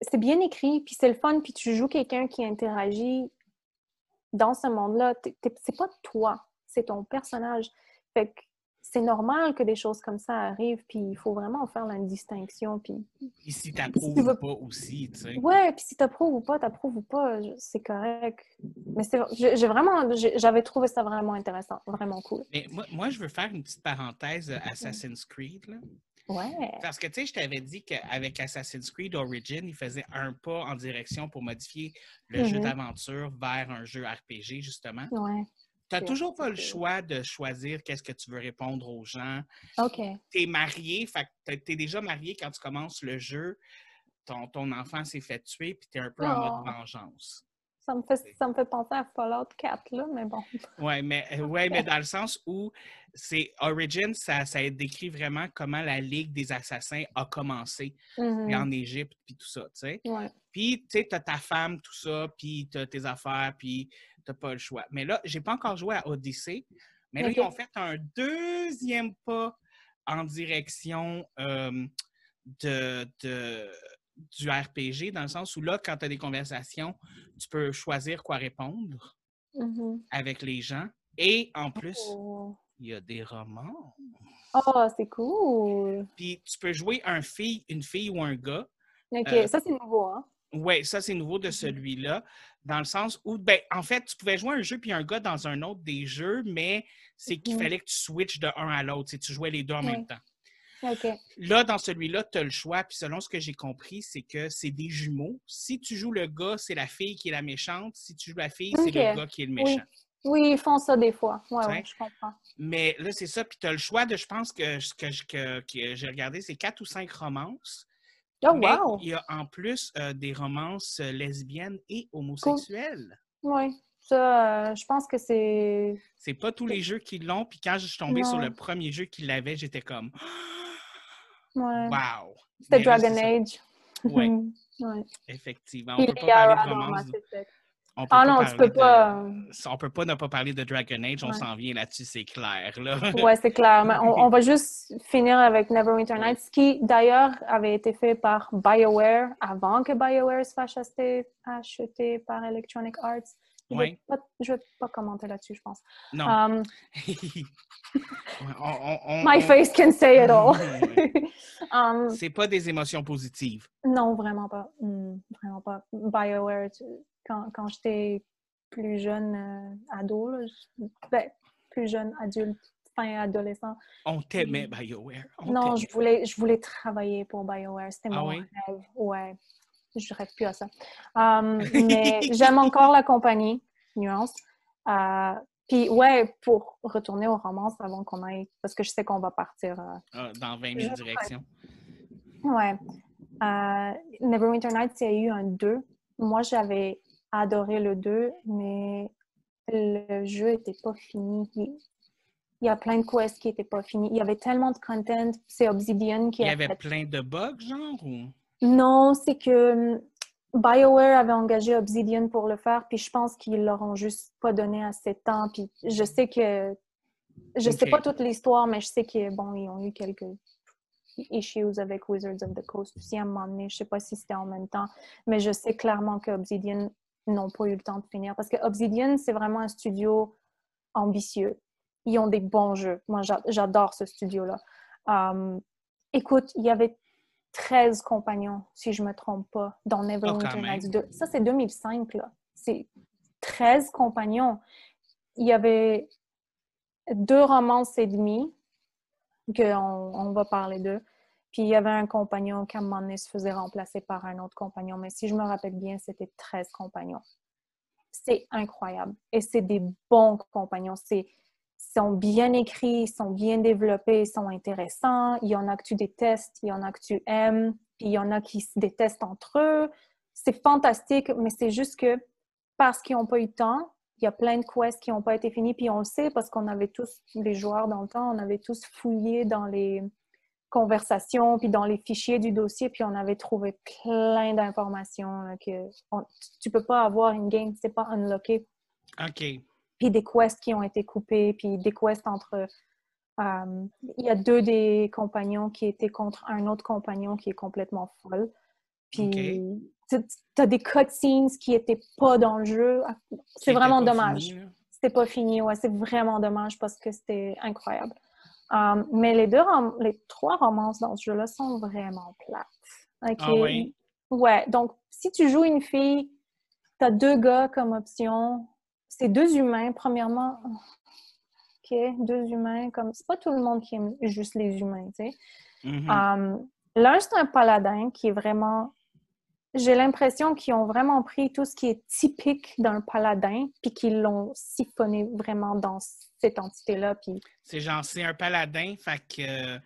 [SPEAKER 2] c'est, bien écrit, puis c'est le fun, puis tu joues quelqu'un qui interagit dans ce monde-là. C'est pas toi, c'est ton personnage. Fait que c'est normal que des choses comme ça arrivent, puis il faut vraiment faire la distinction, puis
[SPEAKER 1] Et si t'approuves
[SPEAKER 2] tu veux-
[SPEAKER 1] pas aussi, tu sais.
[SPEAKER 2] ouais, puis si t'approuves ou pas, t'approuves ou pas, c'est correct. Mais c'est, j'ai vraiment, j'avais trouvé ça vraiment intéressant, vraiment cool.
[SPEAKER 1] Mais moi, moi, je veux faire une petite parenthèse Assassin's Creed. Là.
[SPEAKER 2] Ouais.
[SPEAKER 1] Parce que, tu sais, je t'avais dit qu'avec Assassin's Creed Origin, il faisait un pas en direction pour modifier le jeu
[SPEAKER 2] Mhm.
[SPEAKER 1] d'aventure vers un jeu RPG, justement.
[SPEAKER 2] Ouais.
[SPEAKER 1] Tu n'as toujours pas le choix de choisir qu'est-ce que tu veux répondre aux gens.
[SPEAKER 2] OK.
[SPEAKER 1] Tu es marié, tu es déjà marié quand tu commences le jeu. Ton, ton enfant s'est fait tuer, puis tu es un peu en
[SPEAKER 2] Oh.
[SPEAKER 1] mode vengeance.
[SPEAKER 2] Ça me, fait, ça me fait penser à Fallout 4, là, mais bon.
[SPEAKER 1] Oui, mais, ouais, mais dans le sens où c'est Origin, ça, ça décrit vraiment comment la Ligue des Assassins a commencé
[SPEAKER 2] Mhm.
[SPEAKER 1] puis en Égypte, puis tout ça, tu sais.
[SPEAKER 2] Ouais.
[SPEAKER 1] Puis, tu sais, t'as ta femme, tout ça, puis t'as tes affaires, puis t'as pas le choix. Mais là, j'ai pas encore joué à Odyssey, mais là, ils ont fait un deuxième pas en direction euh, de, de- du RPG, dans le sens où là, quand tu as des conversations, tu peux choisir quoi répondre
[SPEAKER 2] Mhm.
[SPEAKER 1] avec les gens. Et en plus,
[SPEAKER 2] Oh,
[SPEAKER 1] il y a des romans.
[SPEAKER 2] Oh, c'est cool!
[SPEAKER 1] Puis tu peux jouer un fille, une fille ou un gars.
[SPEAKER 2] OK,
[SPEAKER 1] Euh,
[SPEAKER 2] ça, c'est nouveau, hein?
[SPEAKER 1] Oui, ça, c'est nouveau de celui-là, dans le sens où, ben, en fait, tu pouvais jouer un jeu puis un gars dans un autre des jeux, mais c'est qu'il
[SPEAKER 2] Mhm.
[SPEAKER 1] fallait que tu switches de un à l'autre, si tu jouais les deux en même temps.
[SPEAKER 2] OK.
[SPEAKER 1] Là, dans celui-là, tu as le choix, puis selon ce que j'ai compris, c'est que c'est des jumeaux. Si tu joues le gars, c'est la fille qui est la méchante. Si tu joues la fille, c'est le gars qui est le méchant.
[SPEAKER 2] Oui, ils font ça des fois.
[SPEAKER 1] T'sais.
[SPEAKER 2] ouais, je comprends.
[SPEAKER 1] Mais là, c'est ça. Puis tu as le choix de, je pense que ce que, je- que- que j'ai regardé, c'est quatre ou cinq romances.
[SPEAKER 2] Oh,
[SPEAKER 1] mais
[SPEAKER 2] wow!
[SPEAKER 1] il y a en plus euh, des romances euh, lesbiennes et homosexuelles.
[SPEAKER 2] Oui, ça, euh, je pense que c'est...
[SPEAKER 1] C'est pas tous les jeux qui l'ont. Puis quand je suis tombée sur le premier jeu qui l'avait, j'étais comme
[SPEAKER 2] Ouais.
[SPEAKER 1] Wow!
[SPEAKER 2] C'était
[SPEAKER 1] là,
[SPEAKER 2] Dragon. Age.
[SPEAKER 1] Ouais,
[SPEAKER 2] ouais.
[SPEAKER 1] effectivement. On peut pas parler de romance. On peut
[SPEAKER 2] Ah
[SPEAKER 1] pas
[SPEAKER 2] non, tu peux
[SPEAKER 1] de-
[SPEAKER 2] pas...
[SPEAKER 1] On peut pas ne pas parler de Dragon Age, on
[SPEAKER 2] Ouais.
[SPEAKER 1] s'en vient là-dessus, c'est clair. Là.
[SPEAKER 2] Ouais, c'est clair. Mais on, on va juste finir avec Neverwinter
[SPEAKER 1] Oui.
[SPEAKER 2] Nights, qui d'ailleurs avait été fait par BioWare avant que BioWare se fasse acheter, acheter par Electronic Arts. Je
[SPEAKER 1] Oui.
[SPEAKER 2] ne vais pas commenter là-dessus, je pense.
[SPEAKER 1] Non.
[SPEAKER 2] Um,
[SPEAKER 1] On- on- on-
[SPEAKER 2] my face can say it all. Um,
[SPEAKER 1] C'est pas des émotions positives.
[SPEAKER 2] non, vraiment pas. Hmm, vraiment pas. BioWare, tu- quand, quand j'étais plus jeune euh, ado, là, je- ben, plus jeune adulte, fin adolescent,
[SPEAKER 1] On t'aimait, BioWare. On
[SPEAKER 2] non, je voulais, je voulais travailler pour BioWare. C'était
[SPEAKER 1] Ah
[SPEAKER 2] mon
[SPEAKER 1] oui?
[SPEAKER 2] rêve. Ouais. Je rêve plus à ça. Um, mais j'aime encore la compagnie, nuance. Euh, Puis, ouais, pour retourner aux romances avant qu'on aille, parce que je sais qu'on va partir. euh,
[SPEAKER 1] Ah, dans 20 000 directions.
[SPEAKER 2] Ouais. Euh, Neverwinter Nights, il y a eu un 2. Moi, j'avais adoré le 2, mais le jeu n'était pas fini. Il, y a plein de quests qui n'étaient pas finis. Il y avait tellement de content. C'est Obsidian qui
[SPEAKER 1] Il y
[SPEAKER 2] a
[SPEAKER 1] avait
[SPEAKER 2] fait
[SPEAKER 1] plein de bugs, genre, ou...
[SPEAKER 2] Non, c'est que hum, BioWare avait engagé Obsidian pour le faire, puis je pense qu'ils leur ont juste pas donné assez de temps. Puis je sais que. Je sais
[SPEAKER 1] Ok.
[SPEAKER 2] pas toute l'histoire, mais je sais que bon, ils ont eu quelques issues avec Wizards of the Coast aussi à un moment donné. Je sais pas si c'était en même temps, mais je sais clairement que Obsidian n'ont pas eu le temps de finir. Parce que Obsidian, c'est vraiment un studio ambitieux. Ils ont des bons jeux. Moi, j'a- j'adore ce studio-là. Um, écoute, il y avait 13 compagnons, si je me trompe pas, dans Neverwinter
[SPEAKER 1] même.
[SPEAKER 2] Nights 2. Ça, c'est 2005, là. C'est 13 compagnons. Il y avait deux romances et demie, qu'on on va parler d'eux. Puis il y avait un compagnon qui, à un moment donné, se faisait remplacer par un autre compagnon. Mais si je me rappelle bien, c'était 13 compagnons. C'est incroyable. Et c'est des bons compagnons. C'est sont bien écrits, sont bien développés, sont intéressants. Il y en a que tu détestes, il y en a que tu aimes, puis il y en a qui se détestent entre eux. C'est fantastique, mais c'est juste que parce qu'ils n'ont pas eu de temps, il y a plein de quests qui n'ont pas été finis, puis on le sait parce qu'on avait tous, les joueurs dans le temps, on avait tous fouillé dans les conversations, puis dans les fichiers du dossier, puis on avait trouvé plein d'informations que on- tu peux pas avoir une game, c'est pas unlocké
[SPEAKER 1] OK.
[SPEAKER 2] puis des quests qui ont été coupés, puis des quests entre... euh, il y a deux des compagnons qui étaient contre un autre compagnon qui est complètement folle. Puis tu as des cutscenes qui n'étaient pas dans le jeu. C'est
[SPEAKER 1] C'était
[SPEAKER 2] vraiment dommage. C'était pas fini, ouais, c'est vraiment dommage parce que c'était incroyable. Euh, mais les deux, les trois romances dans ce jeu-là sont vraiment plates. Ok?
[SPEAKER 1] Ah oui?
[SPEAKER 2] Ouais, donc si tu joues une fille, tu as deux gars comme option. C'est deux humains, premièrement. Ok, deux humains, comme. C'est pas tout le monde qui aime juste les humains, tu sais.
[SPEAKER 1] Mhm.
[SPEAKER 2] Um, L'un, c'est un paladin qui est vraiment. J'ai l'impression qu'ils ont vraiment pris tout ce qui est typique d'un paladin, puis qu'ils l'ont siphonné vraiment dans cette entité-là. Puis,
[SPEAKER 1] C'est genre, c'est un paladin, fait que euh,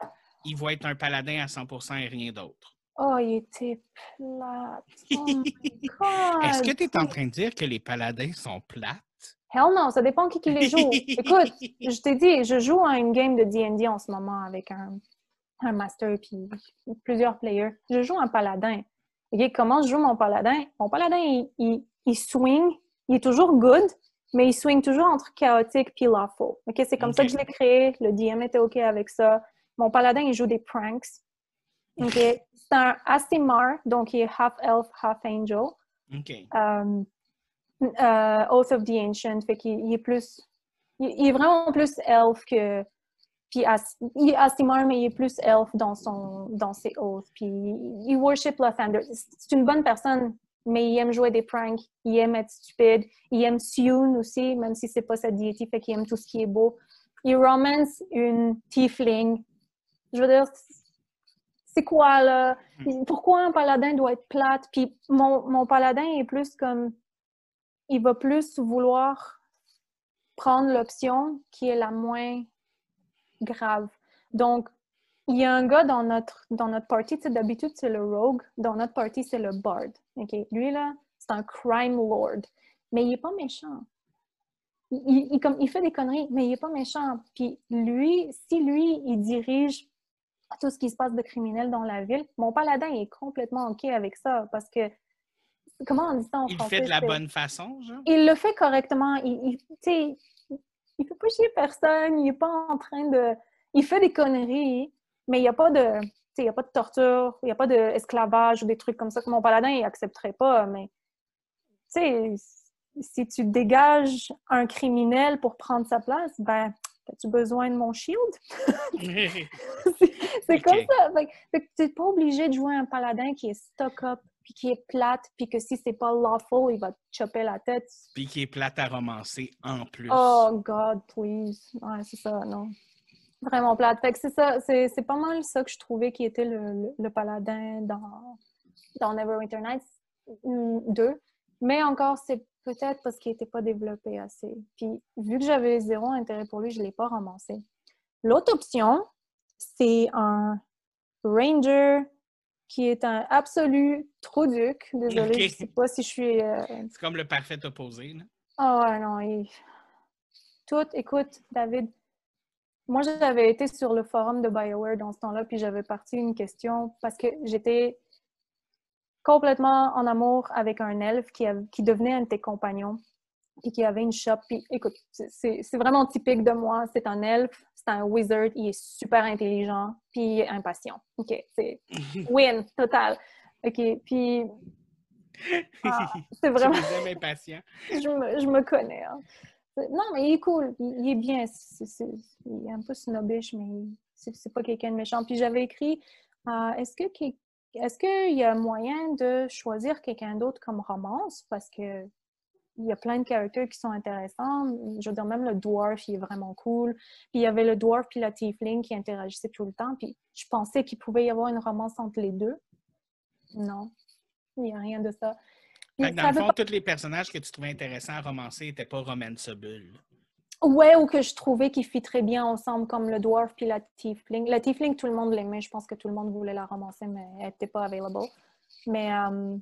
[SPEAKER 1] il va être un paladin à 100% et rien d'autre.
[SPEAKER 2] oh, il était plate. Oh!
[SPEAKER 1] Est-ce que tu es en train de dire que les paladins sont plates?
[SPEAKER 2] Hell no, ça dépend qui qui les joue. Écoute, je t'ai dit, je joue à une game de D&D en ce moment avec un, un master puis plusieurs players. Je joue un paladin. Ok, comment je joue mon paladin? Mon paladin, il, il, il swing, il est toujours good, mais il swing toujours entre chaotique puis lawful. Ok, c'est comme ça que je l'ai créé. Le DM était OK avec ça. Mon paladin, il joue des pranks. Ok, c'est un Asimar, donc il est half elf, half angel.
[SPEAKER 1] OK.
[SPEAKER 2] Euh, euh, Oath of the Ancient, fait qu'il il est plus. Il, il est vraiment plus elf que. Puis il est Asimar, mais il est plus elf dans, son, dans ses oaths. Puis il, worship Lathander. C'est une bonne personne, mais il aime jouer des pranks, il aime être stupide, il aime Sioun aussi, même si c'est pas sa deity, fait qu'il aime tout ce qui est beau. Il romance une tiefling. Je veux dire, c'est quoi là? Pourquoi un paladin doit être plate? Puis mon, mon paladin est plus comme. Il va plus vouloir prendre l'option qui est la moins grave. Donc, il y a un gars dans notre, dans notre party, tu sais, d'habitude, c'est le rogue. Dans notre party, c'est le bard. OK? Lui, là, c'est un crime lord. Mais il est pas méchant. Il, il- il- comme, il fait des conneries, mais il est pas méchant. Puis lui, si lui, il dirige tout ce qui se passe de criminel dans la ville, mon paladin est complètement OK avec ça parce que, comment on dit ça en
[SPEAKER 1] Il le
[SPEAKER 2] français?
[SPEAKER 1] fait de la bonne façon, genre?
[SPEAKER 2] il le fait correctement. Il, il, tu sais, il fait pas chier personne. Il est pas en train de. Il fait des conneries, mais il n'y a pas de. tu sais, Il n'y a pas de torture, il n'y a pas d'esclavage ou des trucs comme ça que mon paladin il accepterait pas, mais tu sais, si tu dégages un criminel pour prendre sa place, ben, as-tu besoin de mon shield? c'est comme ça. tu n'es pas obligé de jouer un paladin qui est stock-up, puis qui est plate, puis que si c'est pas lawful, il va te chopper la tête.
[SPEAKER 1] Puis qui est plate à romancer en plus.
[SPEAKER 2] Oh God, please. Ouais, c'est ça, non. Vraiment plate. Fait que c'est ça, c'est pas mal ça que je trouvais qui était le, le, paladin dans, dans Neverwinter Nights 2. Mais encore, c'est peut-être parce qu'il n'était pas développé assez. Puis, vu que j'avais zéro intérêt pour lui, je ne l'ai pas romancé. L'autre option, c'est un Ranger qui est un absolu trop duc. Désolée, je ne sais pas si je suis. Euh,
[SPEAKER 1] c'est comme le parfait opposé. Là.
[SPEAKER 2] Ah ouais, non. Tout, écoute, David, moi, j'avais été sur le forum de BioWare dans ce temps-là, puis j'avais parti une question parce que j'étais complètement en amour avec un elfe qui, qui devenait un de tes compagnons et qui avait une shop. Puis écoute, c'est vraiment typique de moi. C'est un elfe, c'est un wizard, il est super intelligent, puis impatient. OK, c'est win, total. OK, puis...
[SPEAKER 1] Ah, c'est vraiment... Tu impatient.
[SPEAKER 2] je, me, je me connais. Hein. Non, mais il est cool. Il, est bien. il est un peu snobbish, mais c'est pas quelqu'un de méchant. Puis j'avais écrit euh, Est-ce que est-ce qu'il y a moyen de choisir quelqu'un d'autre comme romance? Parce que il y a plein de caractères qui sont intéressants. Je veux dire, même le dwarf, il est vraiment cool. Puis il y avait le dwarf puis la tiefling qui interagissaient tout le temps. Puis je pensais qu'il pouvait y avoir une romance entre les deux. Non, il n'y a rien de ça.
[SPEAKER 1] dans le fond, tous les personnages que tu trouvais intéressants à romancer n'étaient pas romanceables.
[SPEAKER 2] Ouais, ou que je trouvais qu'ils fit très bien ensemble, comme le dwarf puis la tiefling. La tiefling, tout le monde l'aimait. Je pense que tout le monde voulait la romancer, mais elle n'était pas available. Mais, euh,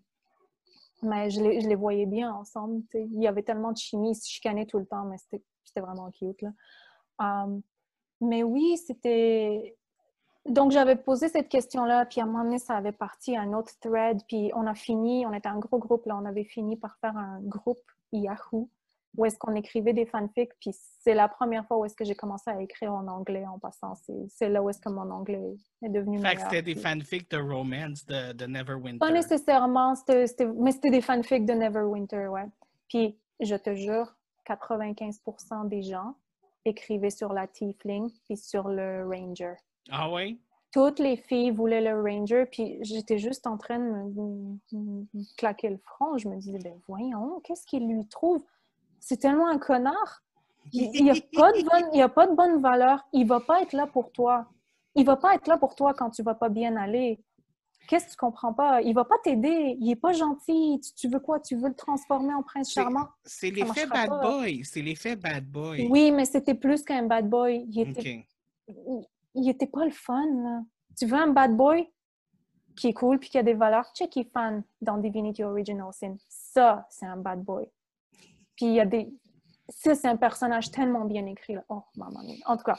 [SPEAKER 2] mais je, les, je, les, voyais bien ensemble. Il y avait tellement de chimie, ils se chicanaient tout le temps, mais c'était vraiment cute. Là. Euh, mais oui, c'était. Donc, j'avais posé cette question-là, puis à un moment donné, ça avait parti à un autre thread, puis on a fini, on était un gros groupe, là, on avait fini par faire un groupe Yahoo où est-ce qu'on écrivait des fanfics. Puis c'est la première fois où est-ce que j'ai commencé à écrire en anglais en passant. C'est là où est-ce que mon anglais est devenu
[SPEAKER 1] fait meilleur. c'était des fanfics de romance de, de Neverwinter. Pas
[SPEAKER 2] nécessairement, mais c'était des fanfics de Neverwinter, ouais. Puis je te jure, 95% des gens écrivaient sur la Tiefling puis sur le Ranger.
[SPEAKER 1] Ah oui?
[SPEAKER 2] Toutes les filles voulaient le Ranger, puis j'étais juste en train de me, me, claquer le front. Je me disais, ben voyons, qu'est-ce qu'il lui trouve? C'est tellement un connard. Il n'y a, pas de bonne, a pas de bonne valeur. Il va pas être là pour toi. Il va pas être là pour toi quand tu vas pas bien aller. Qu'est-ce que tu comprends pas? Il va pas t'aider. Il est pas gentil. Tu, veux quoi? Tu veux le transformer en prince charmant?
[SPEAKER 1] C'est l'effet bad boy. C'est l'effet bad boy.
[SPEAKER 2] Oui, mais c'était plus qu'un bad boy. Il était, il, était pas le fun. Tu veux un bad boy qui est cool puis qui a des valeurs? Check est fan dans Divinity Original Sin. Ça, c'est un bad boy. Puis il y a des. Ça, c'est un personnage tellement bien écrit. Là. Oh, maman En tout cas.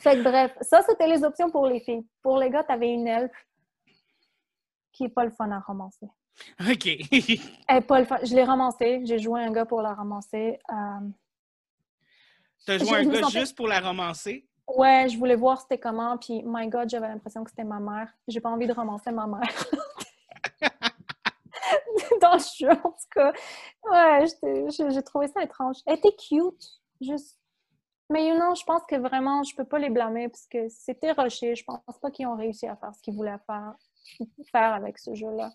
[SPEAKER 2] Fait que bref, ça, c'était les options pour les filles. Pour les gars, tu avais une elfe qui n'est pas le fun à romancer.
[SPEAKER 1] OK.
[SPEAKER 2] Elle pas le fun. Je l'ai romancée. J'ai joué un gars pour la romancer. Euh...
[SPEAKER 1] Tu as joué un gars juste pour la romancer?
[SPEAKER 2] Ouais, je voulais voir c'était comment. Puis, my God, j'avais l'impression que c'était ma mère. J'ai pas envie de romancer ma mère. dans le jeu, en tout cas. Ouais, j'ai trouvé ça étrange. Elle était cute, juste. Mais you know, je pense que vraiment, je peux pas les blâmer parce que c'était rushé. Je pense pas qu'ils ont réussi à faire ce qu'ils voulaient faire, faire avec ce jeu-là.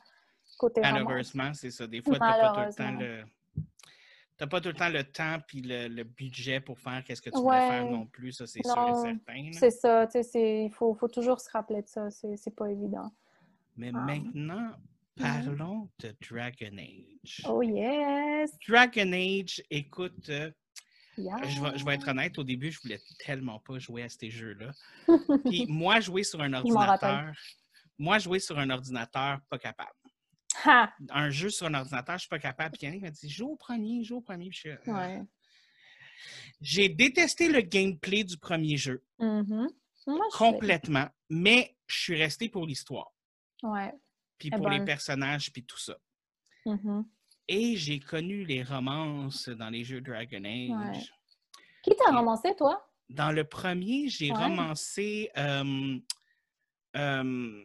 [SPEAKER 1] Côté Malheureusement, c'est ça. Des fois, t'as pas tout le temps le... T'as pas tout le temps le temps puis le, budget pour faire qu'est-ce que tu veux faire non plus, ça c'est sûr et certain.
[SPEAKER 2] C'est ça, il faut, faut, toujours se rappeler de ça, c'est pas évident.
[SPEAKER 1] Mais ah. maintenant, Parlons de Dragon Age.
[SPEAKER 2] Oh yes!
[SPEAKER 1] Dragon Age, écoute, euh, je, vais, être honnête, au début, je voulais tellement pas jouer à ces jeux-là. Puis moi, jouer sur un ordinateur, moi, jouer sur un ordinateur, pas capable. Un jeu sur un ordinateur, je suis pas capable. Puis Yannick m'a dit, joue au premier, joue au premier.
[SPEAKER 2] Euh,
[SPEAKER 1] j'ai détesté le gameplay du premier jeu.
[SPEAKER 2] Mm-hmm.
[SPEAKER 1] complètement. Mais je suis resté pour l'histoire.
[SPEAKER 2] Ouais
[SPEAKER 1] puis pour les personnages, puis tout ça.
[SPEAKER 2] Mm-hmm.
[SPEAKER 1] Et j'ai connu les romances dans les jeux Dragon Age.
[SPEAKER 2] Qui t'a romancé, toi?
[SPEAKER 1] Dans le premier, j'ai romancé. Euh, euh,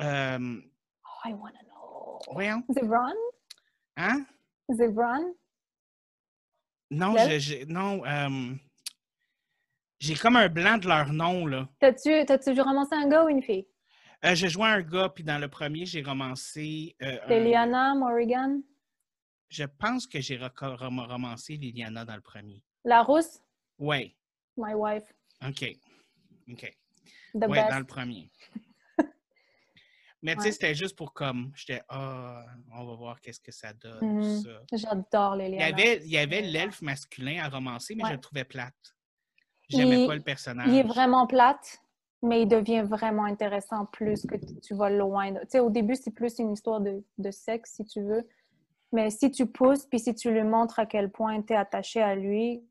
[SPEAKER 1] euh,
[SPEAKER 2] oh, I wanna know.
[SPEAKER 1] Voyons.
[SPEAKER 2] Zevron?
[SPEAKER 1] Hein?
[SPEAKER 2] Zevron?
[SPEAKER 1] Non, je, je- non. euh, j'ai comme un blanc de leur nom, là.
[SPEAKER 2] T'as-tu t'as-tu romancé un gars ou une fille?
[SPEAKER 1] Euh, je jouais un gars, puis dans le premier, j'ai romancé. euh, un-
[SPEAKER 2] Liliana, Morrigan,
[SPEAKER 1] Je pense que j'ai romancé Liliana dans le premier.
[SPEAKER 2] la rousse,
[SPEAKER 1] Ouais,
[SPEAKER 2] my wife,
[SPEAKER 1] OK. OK.
[SPEAKER 2] the
[SPEAKER 1] ouais,
[SPEAKER 2] best.
[SPEAKER 1] dans le premier. Mais tu
[SPEAKER 2] Ouais.
[SPEAKER 1] sais, c'était juste pour comme. J'étais, ah, on va voir qu'est-ce que ça donne.
[SPEAKER 2] Mhm.
[SPEAKER 1] ça.
[SPEAKER 2] J'adore
[SPEAKER 1] avait, il y avait l'elfe masculin à romancer, mais
[SPEAKER 2] Ouais.
[SPEAKER 1] je le trouvais plate. J'aimais pas le personnage.
[SPEAKER 2] Il est vraiment plate, mais il devient vraiment intéressant plus que tu- vas loin. Tu sais, au début, c'est plus une histoire de, de sexe, si tu veux. Mais si tu pousses, puis si tu lui montres à quel point tu es attaché à lui,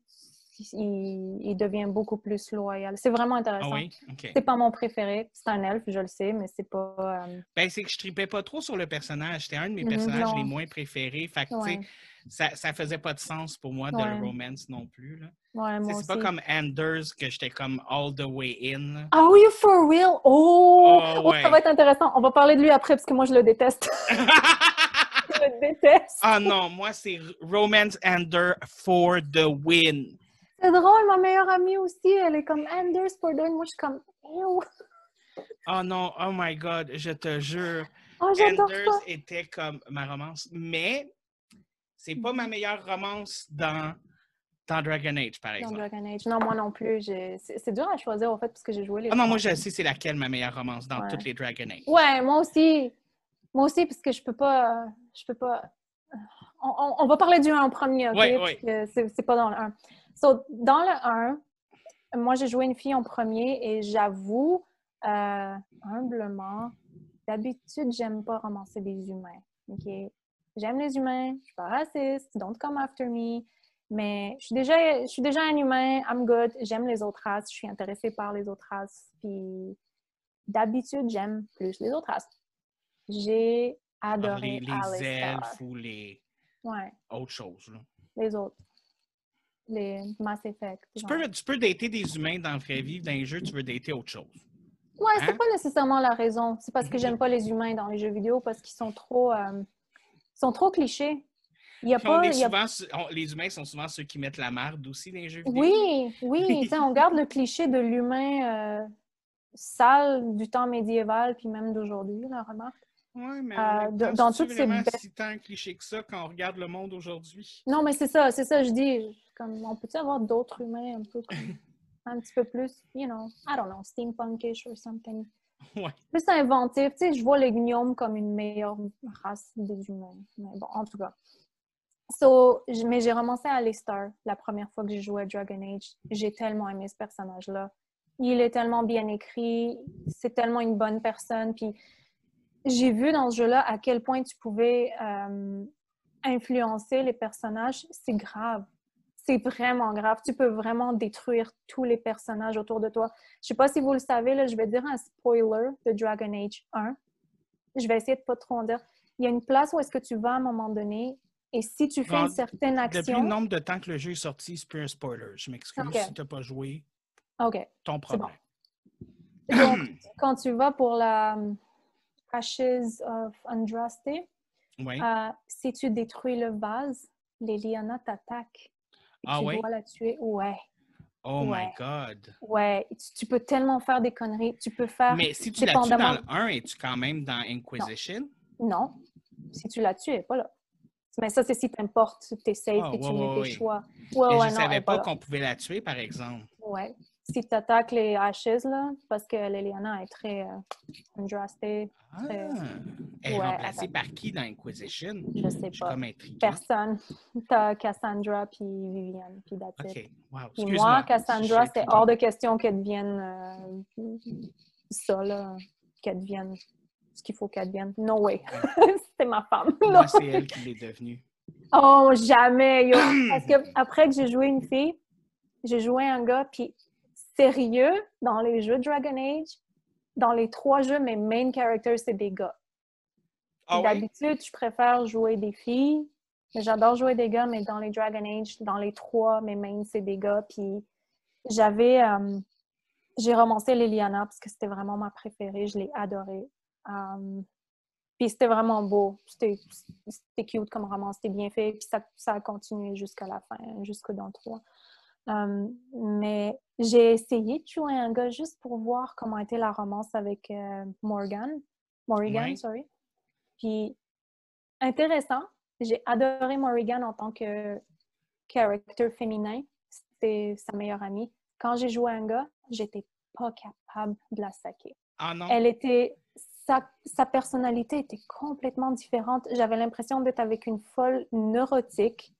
[SPEAKER 2] il, il devient beaucoup plus loyal. C'est vraiment
[SPEAKER 1] Ah
[SPEAKER 2] intéressant.
[SPEAKER 1] oui? OK.
[SPEAKER 2] C'est pas mon préféré. C'est un elfe, je le sais, mais c'est pas... euh,
[SPEAKER 1] Ben, c'est que je tripais pas trop sur le personnage. C'était un de mes
[SPEAKER 2] Mhm,
[SPEAKER 1] personnages
[SPEAKER 2] non.
[SPEAKER 1] les moins préférés. Fait que, tu sais, ça, ça faisait pas de sens pour moi de le romance non plus. là.
[SPEAKER 2] ouais,
[SPEAKER 1] Tu sais,
[SPEAKER 2] moi
[SPEAKER 1] C'est pas comme Anders que j'étais comme all the way in.
[SPEAKER 2] Are you for real? Oh!
[SPEAKER 1] Oh,
[SPEAKER 2] Oh, ça va être intéressant. On va parler de lui après parce que moi, je le déteste. je le déteste.
[SPEAKER 1] ah non, moi, c'est Romance Ender for the win.
[SPEAKER 2] C'est drôle, ma meilleure amie aussi, elle est comme Anders for the win. Moi, je suis comme, Ew.
[SPEAKER 1] Oh non, oh my God, je te jure.
[SPEAKER 2] Oh, j'adore
[SPEAKER 1] Anders
[SPEAKER 2] ça.
[SPEAKER 1] était comme ma romance. Mais c'est pas ma meilleure romance dans, dans Dragon Age, par
[SPEAKER 2] Dans
[SPEAKER 1] exemple.
[SPEAKER 2] Dragon Age. Non, moi non plus. C'est dur à choisir, en fait, parce que j'ai joué les
[SPEAKER 1] Ah non, moi, je sais c'est laquelle ma meilleure romance dans
[SPEAKER 2] Ouais.
[SPEAKER 1] toutes les Dragon Age.
[SPEAKER 2] Ouais, moi aussi. Moi aussi, parce que je peux pas. Je peux pas. On, on- on va parler du 1 en premier, OK?
[SPEAKER 1] Ouais,
[SPEAKER 2] Parce
[SPEAKER 1] ouais.
[SPEAKER 2] que c'est c'est pas dans le 1. So, dans le 1, moi, j'ai joué une fille en premier et j'avoue, euh, humblement, d'habitude, j'aime pas romancer des humains. OK? J'aime les humains, je suis pas raciste, don't come after me. Mais je suis déjà, je suis déjà un humain, I'm good, j'aime les autres races, je suis intéressée par les autres races. Puis d'habitude, j'aime plus les autres races. J'ai
[SPEAKER 1] Ah,
[SPEAKER 2] adoré
[SPEAKER 1] les, les elfes ou les
[SPEAKER 2] Ouais,
[SPEAKER 1] autres choses. là.
[SPEAKER 2] les autres. Les Mass Effect.
[SPEAKER 1] Tu peux, tu peux dater des humains dans la vraie vie, dans les jeux, tu veux dater autre chose.
[SPEAKER 2] Ouais, c'est
[SPEAKER 1] Hein?
[SPEAKER 2] pas nécessairement la raison. C'est parce que j'aime pas les humains dans les jeux vidéo parce qu'ils sont trop, euh, sont trop clichés. Il y a pas. il y a-
[SPEAKER 1] souvent on- les humains sont souvent ceux qui mettent la marde aussi dans les jeux vidéo.
[SPEAKER 2] Oui, oui. on garde le cliché de l'humain euh, sale du temps médiéval puis même d'aujourd'hui, la remarque.
[SPEAKER 1] Ouais, mais
[SPEAKER 2] Euh, dans
[SPEAKER 1] penses-tu
[SPEAKER 2] toutes ces
[SPEAKER 1] si tant cliché que ça quand on regarde le monde aujourd'hui?
[SPEAKER 2] Non, mais c'est ça, c'est ça, je dis. Comme, on peut-tu avoir d'autres humains un peu comme, un petit peu plus, you know, I don't know, steampunkish or something?
[SPEAKER 1] Ouais.
[SPEAKER 2] Plus inventif. Tu sais, je vois les gnomes comme une meilleure race des humains. Mais bon, en tout cas. So, mais j'ai commencé à Alistair la première fois que j'ai joué à Dragon Age. J'ai tellement aimé ce personnage-là. Il est tellement bien écrit, c'est tellement une bonne personne. Puis j'ai vu dans ce jeu-là à quel point tu pouvais euh, influencer les personnages. C'est grave. C'est vraiment grave. Tu peux vraiment détruire tous les personnages autour de toi. Je sais pas si vous le savez, là, je vais dire un spoiler de Dragon Age 1. Je vais essayer de pas trop en dire. Il y a une place où est-ce que tu vas à un moment donné et si tu fais
[SPEAKER 1] Bon,
[SPEAKER 2] une certaine
[SPEAKER 1] Depuis
[SPEAKER 2] action...
[SPEAKER 1] le nombre de temps que le jeu est sorti, c'est plus un spoiler. Je m'excuse si tu n'as pas joué.
[SPEAKER 2] OK.
[SPEAKER 1] Ton
[SPEAKER 2] bon.
[SPEAKER 1] problème.
[SPEAKER 2] Donc, quand tu vas pour la um, Ashes of Andraste,
[SPEAKER 1] Oui.
[SPEAKER 2] euh, si tu détruis le vase, les lianas t'attaquent.
[SPEAKER 1] Ah
[SPEAKER 2] tu
[SPEAKER 1] oui?
[SPEAKER 2] dois la tuer. Ouais.
[SPEAKER 1] oh my
[SPEAKER 2] ouais.
[SPEAKER 1] God.
[SPEAKER 2] Ouais. Tu, tu peux tellement faire des conneries. Tu peux faire...
[SPEAKER 1] Mais si tu la tues dans le 1, es-tu quand même dans Inquisition?
[SPEAKER 2] Non. Si tu la tues, elle n'est pas là. Mais ça, c'est si t'importes tes saves
[SPEAKER 1] Ah,
[SPEAKER 2] et tu
[SPEAKER 1] ouais,
[SPEAKER 2] mets
[SPEAKER 1] ouais,
[SPEAKER 2] tes
[SPEAKER 1] ouais.
[SPEAKER 2] choix. Ouais, ouais,
[SPEAKER 1] je ne savais pas
[SPEAKER 2] là.
[SPEAKER 1] qu'on pouvait la tuer, par exemple.
[SPEAKER 2] Ouais. Si tu attaques les Ashes, là, parce que Liliana est très euh,
[SPEAKER 1] Ah.
[SPEAKER 2] Euh,
[SPEAKER 1] Elle est
[SPEAKER 2] ouais,
[SPEAKER 1] remplacée par qui dans Inquisition?
[SPEAKER 2] je sais
[SPEAKER 1] Je suis
[SPEAKER 2] pas. Personne. T'as Cassandra puis Viviane, puis it.
[SPEAKER 1] OK. Wow.
[SPEAKER 2] Puis moi, Cassandra, c'est hors de question qu'elle devienne euh, ça, là. Qu'elle devienne ce qu'il faut qu'elle devienne. No way. c'est ma femme.
[SPEAKER 1] Moi, c'est elle qui l'est devenue.
[SPEAKER 2] Oh, jamais, yo. Parce que après que j'ai joué une fille, j'ai joué un gars, puis sérieux, dans les jeux Dragon Age, dans les trois jeux, mes main characters, c'est des gars.
[SPEAKER 1] Ah?
[SPEAKER 2] D'habitude, je préfère jouer des filles, mais j'adore jouer des gars, mais dans les Dragon Age, dans les trois, mes mains, c'est des gars. Puis j'avais... euh, j'ai romancé Liliana parce que c'était vraiment ma préférée. Je l'ai adorée. Euh, Puis c'était vraiment beau. C'était cute comme roman, c'était bien fait. Puis ça, ça a continué jusqu'à la fin, jusqu'au dans 3. Euh, mais j'ai essayé de jouer un gars juste pour voir comment était la romance avec euh, Morgan. Morrigan,
[SPEAKER 1] Ouais.
[SPEAKER 2] sorry. Puis intéressant. J'ai adoré Morrigan en tant que character féminin. C'était sa meilleure amie. Quand j'ai joué un gars, j'étais pas capable de la saquer.
[SPEAKER 1] Ah non?
[SPEAKER 2] Elle était. Sa, sa personnalité était complètement différente. J'avais l'impression d'être avec une folle neurotique.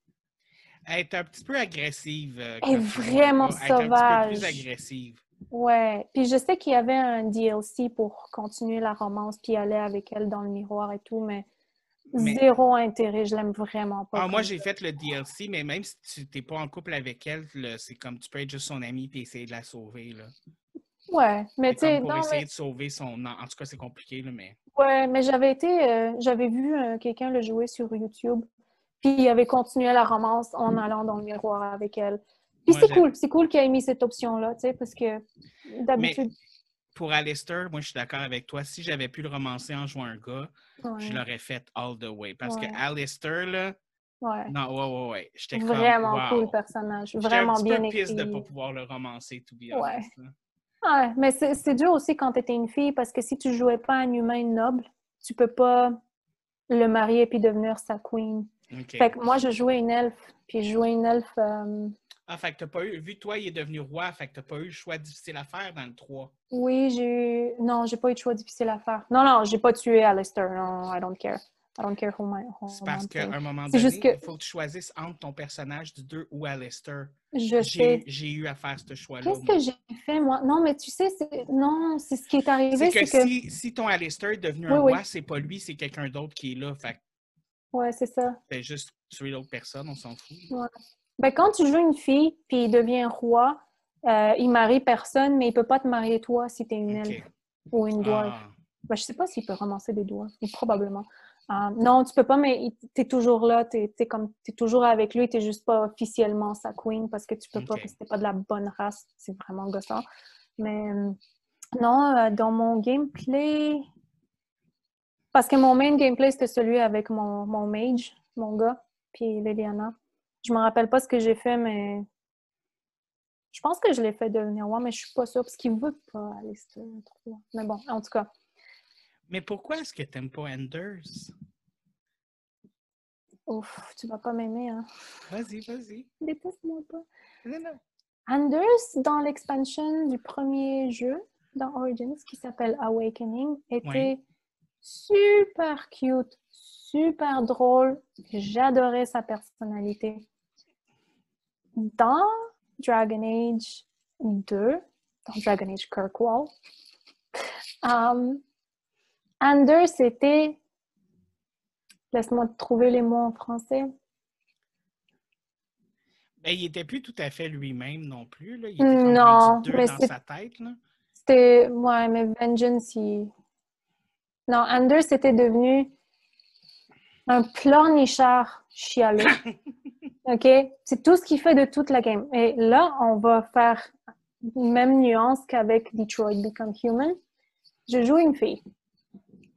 [SPEAKER 1] Elle est un petit peu agressive. euh,
[SPEAKER 2] Elle est
[SPEAKER 1] vois
[SPEAKER 2] vraiment
[SPEAKER 1] gars. Elle est un petit peu plus
[SPEAKER 2] sauvage.
[SPEAKER 1] agressive.
[SPEAKER 2] Ouais. Puis je sais qu'il y avait un DLC pour continuer la romance, puis aller avec elle dans le miroir et tout, mais,
[SPEAKER 1] Mais-
[SPEAKER 2] zéro intérêt. Je l'aime vraiment pas.
[SPEAKER 1] Ah, moi, j'ai fait le DLC, mais même si tu n'es pas en couple avec elle, c'est comme tu peux être juste son ami et essayer de la sauver. Là.
[SPEAKER 2] Ouais, mais tu sais,
[SPEAKER 1] pour
[SPEAKER 2] non,
[SPEAKER 1] essayer
[SPEAKER 2] mais-
[SPEAKER 1] de sauver son... en tout cas, c'est compliqué, là, mais...
[SPEAKER 2] Ouais, mais j'avais été, euh, j'avais vu euh, quelqu'un le jouer sur YouTube, puis il avait continué la romance en allant dans le miroir avec elle. Puis c'est cool, c'est cool qu'il ait mis cette option-là, tu sais, parce que d'habitude,
[SPEAKER 1] Pour Alistair, moi, je suis d'accord avec toi. Si j'avais pu le romancer en jouant un gars,
[SPEAKER 2] ouais,
[SPEAKER 1] je l'aurais fait all the way. Parce
[SPEAKER 2] Ouais.
[SPEAKER 1] que Alistair, là...
[SPEAKER 2] ouais.
[SPEAKER 1] Non, ouais, ouais, ouais. J'étais comme...
[SPEAKER 2] Vraiment
[SPEAKER 1] wow.
[SPEAKER 2] cool personnage, vraiment
[SPEAKER 1] un petit
[SPEAKER 2] bien
[SPEAKER 1] peu
[SPEAKER 2] écrit.
[SPEAKER 1] de ne pas pouvoir le romancer, to be
[SPEAKER 2] Ouais. Ouais, mais c'est c'est dur aussi quand tu étais une fille, parce que si tu jouais pas un humain noble, tu peux pas le marier puis devenir sa queen. Fait que moi, je jouais une elfe, puis je jouais une elfe... euh,
[SPEAKER 1] Ah, fait que t'as pas eu... Vu que toi, il est devenu roi, fait que t'as pas eu le choix difficile à faire dans le 3.
[SPEAKER 2] Oui, j'ai eu... Non, j'ai pas eu de choix difficile à faire. Non, non, j'ai pas tué Alistair. Non, I don't care. I don't care who my...
[SPEAKER 1] C'est parce qu'à un moment donné,
[SPEAKER 2] juste que-
[SPEAKER 1] il faut que tu choisisses entre ton personnage du 2 ou Alistair.
[SPEAKER 2] Je
[SPEAKER 1] J'ai
[SPEAKER 2] sais.
[SPEAKER 1] j'ai eu à faire ce choix-là.
[SPEAKER 2] Qu'est-ce que j'ai fait, moi? Non, mais tu sais, c'est... Non, c'est ce qui est arrivé,
[SPEAKER 1] C'est que. Si, si ton Alistair est devenu
[SPEAKER 2] Oui,
[SPEAKER 1] un
[SPEAKER 2] oui.
[SPEAKER 1] roi, c'est pas lui, c'est quelqu'un d'autre qui est là. Fait
[SPEAKER 2] Ouais, c'est ça.
[SPEAKER 1] fais juste tuer l'autre personne, on s'en fout.
[SPEAKER 2] Ben, quand tu joues une fille, puis il devient roi, euh, il marie personne, mais il peut pas te marier toi si t'es une
[SPEAKER 1] Ok.
[SPEAKER 2] elfe ou une dwarf.
[SPEAKER 1] Ah,
[SPEAKER 2] Ben, je sais pas s'il peut romancer des ou probablement. Euh, non, tu peux pas, mais tu es toujours là, tu es, comme t'es toujours avec lui, tu juste pas officiellement sa queen parce que tu peux pas, parce que pas de la bonne race. C'est vraiment gossant. Mais euh, non, euh, dans mon gameplay. Parce que mon main gameplay, c'était celui avec mon, mon mage, mon gars, puis Liliana. Je me rappelle pas ce que j'ai fait, mais. Je pense que je l'ai fait devenir roi, mais je suis pas sûre parce qu'il veut pas aller se. Mais bon, en tout cas.
[SPEAKER 1] Mais pourquoi est-ce que t'aimes pas Enders?
[SPEAKER 2] Ouf, tu vas pas m'aimer, hein.
[SPEAKER 1] Vas-y, vas-y.
[SPEAKER 2] Déteste-moi pas.
[SPEAKER 1] Non, non.
[SPEAKER 2] Anders, dans l'expansion du premier jeu, dans Origins, qui s'appelle Awakening, était super cute, super drôle. J'adorais sa personnalité. Dans Dragon Age 2, dans Dragon Age Kirkwall, um, Anders était... Laisse-moi trouver les mots en français.
[SPEAKER 1] Ben, il était plus tout à fait lui-même non plus. Là. Il était
[SPEAKER 2] Non, mais
[SPEAKER 1] dans sa tête.
[SPEAKER 2] C'était. Ouais, mais Vengeance, il. Non, Anders était devenu un pleurnichard chialeux. OK? C'est tout ce qu'il fait de toute la game. Et là, on va faire même nuance qu'avec Detroit Become Human. Je joue une fille.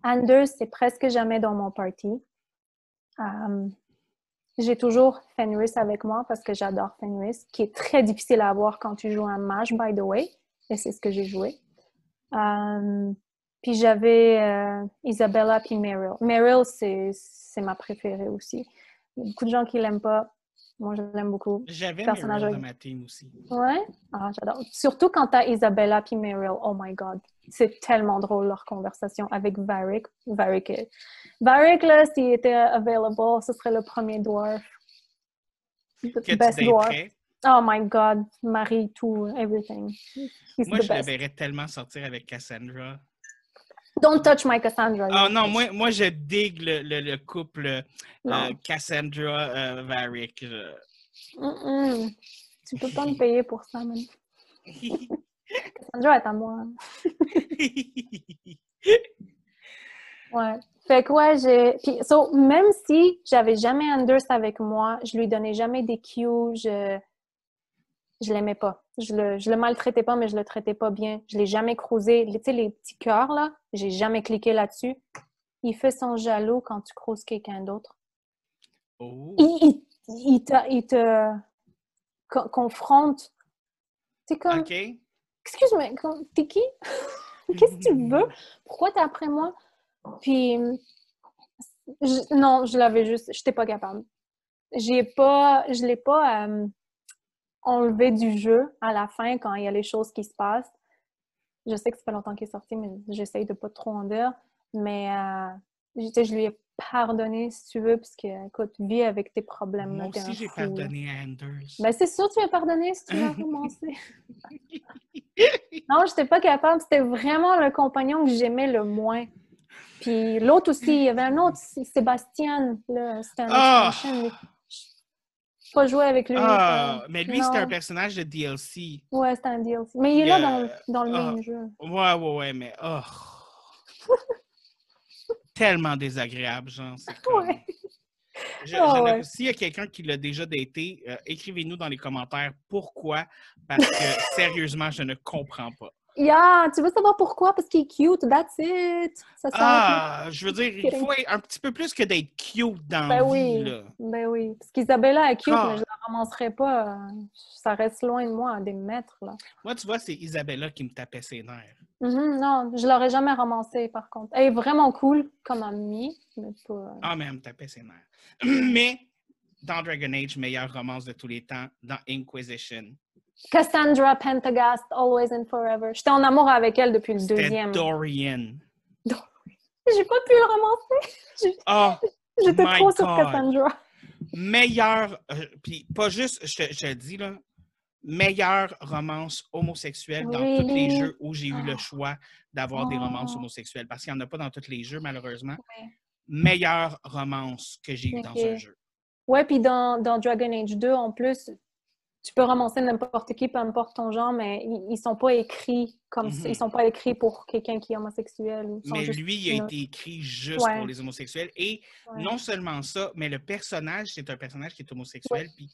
[SPEAKER 2] Anders, c'est presque jamais dans mon party. Euh, j'ai toujours Fenris avec moi parce que j'adore Fenris, qui est très difficile à avoir quand tu joues un mage, by the way. Et c'est ce que j'ai joué. Euh, puis j'avais euh, Isabella puis Meryl. Meryl, c'est, ma préférée aussi. Il y a beaucoup de gens qui l'aiment pas. Moi, je l'aime beaucoup.
[SPEAKER 1] J'avais
[SPEAKER 2] Personnage
[SPEAKER 1] Meryl dans ma team aussi.
[SPEAKER 2] Ouais? Ah, j'adore. Surtout quand t'as Isabella puis Meryl. Oh my God. C'est tellement drôle leur conversation avec Varric. Varric, Varric là, s'il était available, ce serait le premier dwarf.
[SPEAKER 1] Que
[SPEAKER 2] Best dwarf. Oh my God. Marie, tout, everything. He's
[SPEAKER 1] Moi,
[SPEAKER 2] the
[SPEAKER 1] je le
[SPEAKER 2] best.
[SPEAKER 1] verrais tellement sortir avec Cassandra.
[SPEAKER 2] Don't touch my Cassandra.
[SPEAKER 1] Ah non, moi, moi je digue le, le- le couple euh. Cassandra-Varick.
[SPEAKER 2] Mm-mm. Tu peux pas me payer pour ça, man. Cassandra est à moi. Ouais. Fait que ouais, j'ai. Puis, so, même si j'avais jamais Anders avec moi, je lui donnais jamais des cues, je. Je l'aimais pas. Je le, je le maltraitais pas, mais je le traitais pas bien. Je l'ai jamais creusé. Tu sais, les petits cœurs, là, j'ai jamais cliqué là-dessus. il fait son jaloux quand tu croises quelqu'un d'autre.
[SPEAKER 1] Oh.
[SPEAKER 2] Il, il, il te, il te co- confronte. C'est comme,
[SPEAKER 1] OK.
[SPEAKER 2] excuse-moi, t'es qui? Qu'est-ce que tu veux? Pourquoi t'es après moi? Puis, je- non, je l'avais juste, j'étais pas capable. J'ai pas, je l'ai pas euh, enlevé du jeu à la fin quand il y a les choses qui se passent. Je sais que ça fait longtemps qu'il est sorti, mais j'essaye de pas trop en dire. Mais euh, je, je lui ai pardonné, si tu veux, parce que, écoute, vis avec tes problèmes.
[SPEAKER 1] Moi aussi, j'ai pardonné à Anders.
[SPEAKER 2] Ben, c'est sûr que tu m'as pardonné si tu l'as commencé. non, j'étais pas capable. C'était vraiment le compagnon que j'aimais le moins. Puis l'autre aussi, il y avait un autre, c'est Sébastien. là, C'était un
[SPEAKER 1] Ah!
[SPEAKER 2] Pas joué avec lui.
[SPEAKER 1] Ah,
[SPEAKER 2] euh,
[SPEAKER 1] mais lui, c'était un personnage de DLC.
[SPEAKER 2] Ouais, c'était un DLC. Mais il est là dans, dans le
[SPEAKER 1] ah.
[SPEAKER 2] même jeu.
[SPEAKER 1] Ouais, ouais, ouais, mais oh. Tellement désagréable, genre. C'est comme...
[SPEAKER 2] Ouais.
[SPEAKER 1] Je-
[SPEAKER 2] Ah ouais.
[SPEAKER 1] S'il y a quelqu'un qui l'a déjà daté, euh, écrivez-nous dans les commentaires pourquoi. Parce que sérieusement, je ne comprends pas.
[SPEAKER 2] Yeah, tu veux savoir pourquoi? Parce qu'il est cute, that's it. Ça.
[SPEAKER 1] Ah, je veux dire, il faut un petit peu plus que d'être cute dans la
[SPEAKER 2] Ben
[SPEAKER 1] vie,
[SPEAKER 2] oui.
[SPEAKER 1] là.
[SPEAKER 2] Ben oui. Parce qu'Isabella est cute,
[SPEAKER 1] Ah.
[SPEAKER 2] mais je la ramasserai pas. euh, Ça reste loin de moi, à des mètres, là.
[SPEAKER 1] Moi, tu vois, c'est Isabella qui me tapait ses nerfs.
[SPEAKER 2] Mhm, non, je l'aurais jamais ramassée, par contre. Elle est vraiment cool comme amie, mais pas...
[SPEAKER 1] Ah, mais elle me tapait ses nerfs. mais dans Dragon Age, meilleure romance de tous les temps, dans Inquisition,
[SPEAKER 2] Cassandra Pentagast, Always and Forever. J'étais en amour avec elle depuis le deuxième.
[SPEAKER 1] Dorian.
[SPEAKER 2] J'ai pas pu le ramasser.
[SPEAKER 1] Ah,
[SPEAKER 2] J'étais trop sur. Cassandra.
[SPEAKER 1] meilleure, euh, puis pas juste, je te, je dis, là, meilleure romance homosexuelle dans tous les jeux où j'ai eu le
[SPEAKER 2] Oh.
[SPEAKER 1] choix d'avoir des romances
[SPEAKER 2] Oh.
[SPEAKER 1] homosexuelles, parce qu'il n'y en a pas dans tous les jeux, malheureusement.
[SPEAKER 2] Ouais.
[SPEAKER 1] Meilleure romance que j'ai eue dans un jeu.
[SPEAKER 2] Ouais, puis dans, dans Dragon Age 2, en plus, tu peux ramasser n'importe qui, peu importe ton genre, mais ils, ils sont pas écrits comme ça.
[SPEAKER 1] Mhm.
[SPEAKER 2] Ils sont pas écrits pour quelqu'un qui est homosexuel. Ils sont
[SPEAKER 1] Mais
[SPEAKER 2] juste
[SPEAKER 1] lui, il a été écrit juste
[SPEAKER 2] Ouais.
[SPEAKER 1] pour les homosexuels. Et
[SPEAKER 2] Ouais.
[SPEAKER 1] non seulement ça, mais le personnage, c'est un personnage qui est homosexuel, puis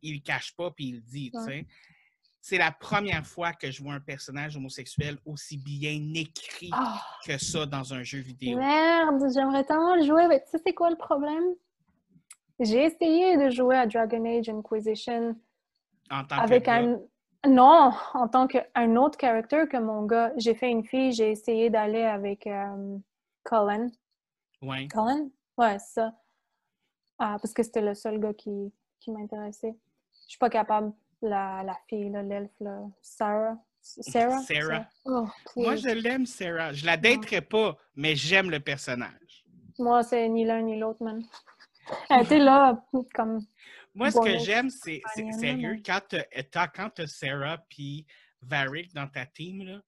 [SPEAKER 1] il le cache pas, puis il le dit, tu
[SPEAKER 2] Ouais.
[SPEAKER 1] sais. C'est la première fois que je vois un personnage homosexuel aussi bien écrit
[SPEAKER 2] Ah,
[SPEAKER 1] que ça dans un jeu vidéo.
[SPEAKER 2] merde, j'aimerais tellement le jouer. Mais tu sais, c'est quoi le problème? J'ai essayé de jouer à Dragon Age Inquisition
[SPEAKER 1] En tant
[SPEAKER 2] avec
[SPEAKER 1] que
[SPEAKER 2] un. Non, en tant qu'un autre character que mon gars. J'ai fait une fille, j'ai essayé d'aller avec euh, Colin.
[SPEAKER 1] Ouais.
[SPEAKER 2] Colin? Ouais, c'est ça. Ah, parce que c'était le seul gars qui, qui m'intéressait. Je suis pas capable. La, la fille, l'elfe, Sarah? Sarah?
[SPEAKER 1] Sarah.
[SPEAKER 2] Oh,
[SPEAKER 1] Moi, je l'aime, Sarah. Je la daterai pas, mais j'aime le personnage.
[SPEAKER 2] Moi, c'est ni l'un ni l'autre, man. Elle était là, comme.
[SPEAKER 1] Moi, ce
[SPEAKER 2] Bon,
[SPEAKER 1] que j'aime, c'est sérieux, quand t'as- t'as quand t'as Sarah puis Varric dans ta team, là,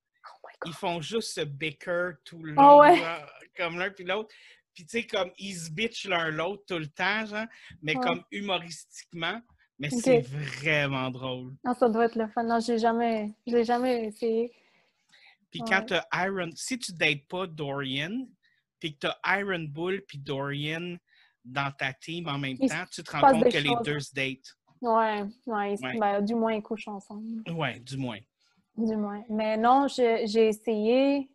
[SPEAKER 2] Oh
[SPEAKER 1] ils font juste se bicker tout le
[SPEAKER 2] Ah
[SPEAKER 1] long,
[SPEAKER 2] ouais.
[SPEAKER 1] là, comme l'un puis l'autre. Puis tu sais, comme ils se bitchent l'un l'autre tout le temps, genre, mais
[SPEAKER 2] Ouais.
[SPEAKER 1] comme humoristiquement. Mais c'est vraiment drôle.
[SPEAKER 2] Non, ça doit être le fun. Non, j'ai jamais, je l'ai jamais essayé.
[SPEAKER 1] Puis
[SPEAKER 2] Ouais.
[SPEAKER 1] quand t'as Iron, si tu dates pas Dorian, puis que t'as Iron Bull puis Dorian dans ta team en même
[SPEAKER 2] Il
[SPEAKER 1] temps, tu te rends compte que les deux se datent.
[SPEAKER 2] Ouais, ouais, ben, du moins, ils couchent ensemble.
[SPEAKER 1] Ouais, du moins.
[SPEAKER 2] Du moins. Mais non, j'ai essayé.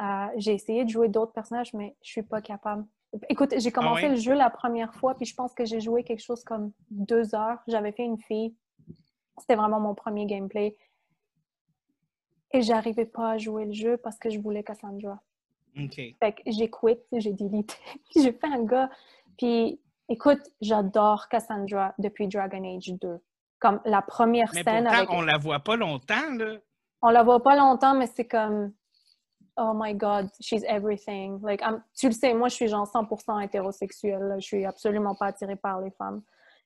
[SPEAKER 2] euh, j'ai essayé de jouer d'autres personnages, mais je suis pas capable. Écoute, j'ai commencé
[SPEAKER 1] Ah ouais?
[SPEAKER 2] le jeu la première fois, puis je pense que j'ai joué quelque chose comme deux heures. J'avais fait une fille. C'était vraiment mon premier gameplay. Et j'arrivais pas à jouer le jeu parce que je voulais Cassandra.
[SPEAKER 1] OK.
[SPEAKER 2] Fait que j'ai quitté, j'ai délité. j'ai fait un gars. Puis, écoute, j'adore Cassandra depuis Dragon Age 2. Comme la première
[SPEAKER 1] Mais
[SPEAKER 2] scène
[SPEAKER 1] pourtant,
[SPEAKER 2] avec...
[SPEAKER 1] on la voit pas longtemps, là.
[SPEAKER 2] On la voit pas longtemps, mais c'est comme... Oh my God, she's everything. Like, I'm- tu le sais, moi, je suis genre 100% hétérosexuelle. là. Je suis absolument pas attirée par les femmes.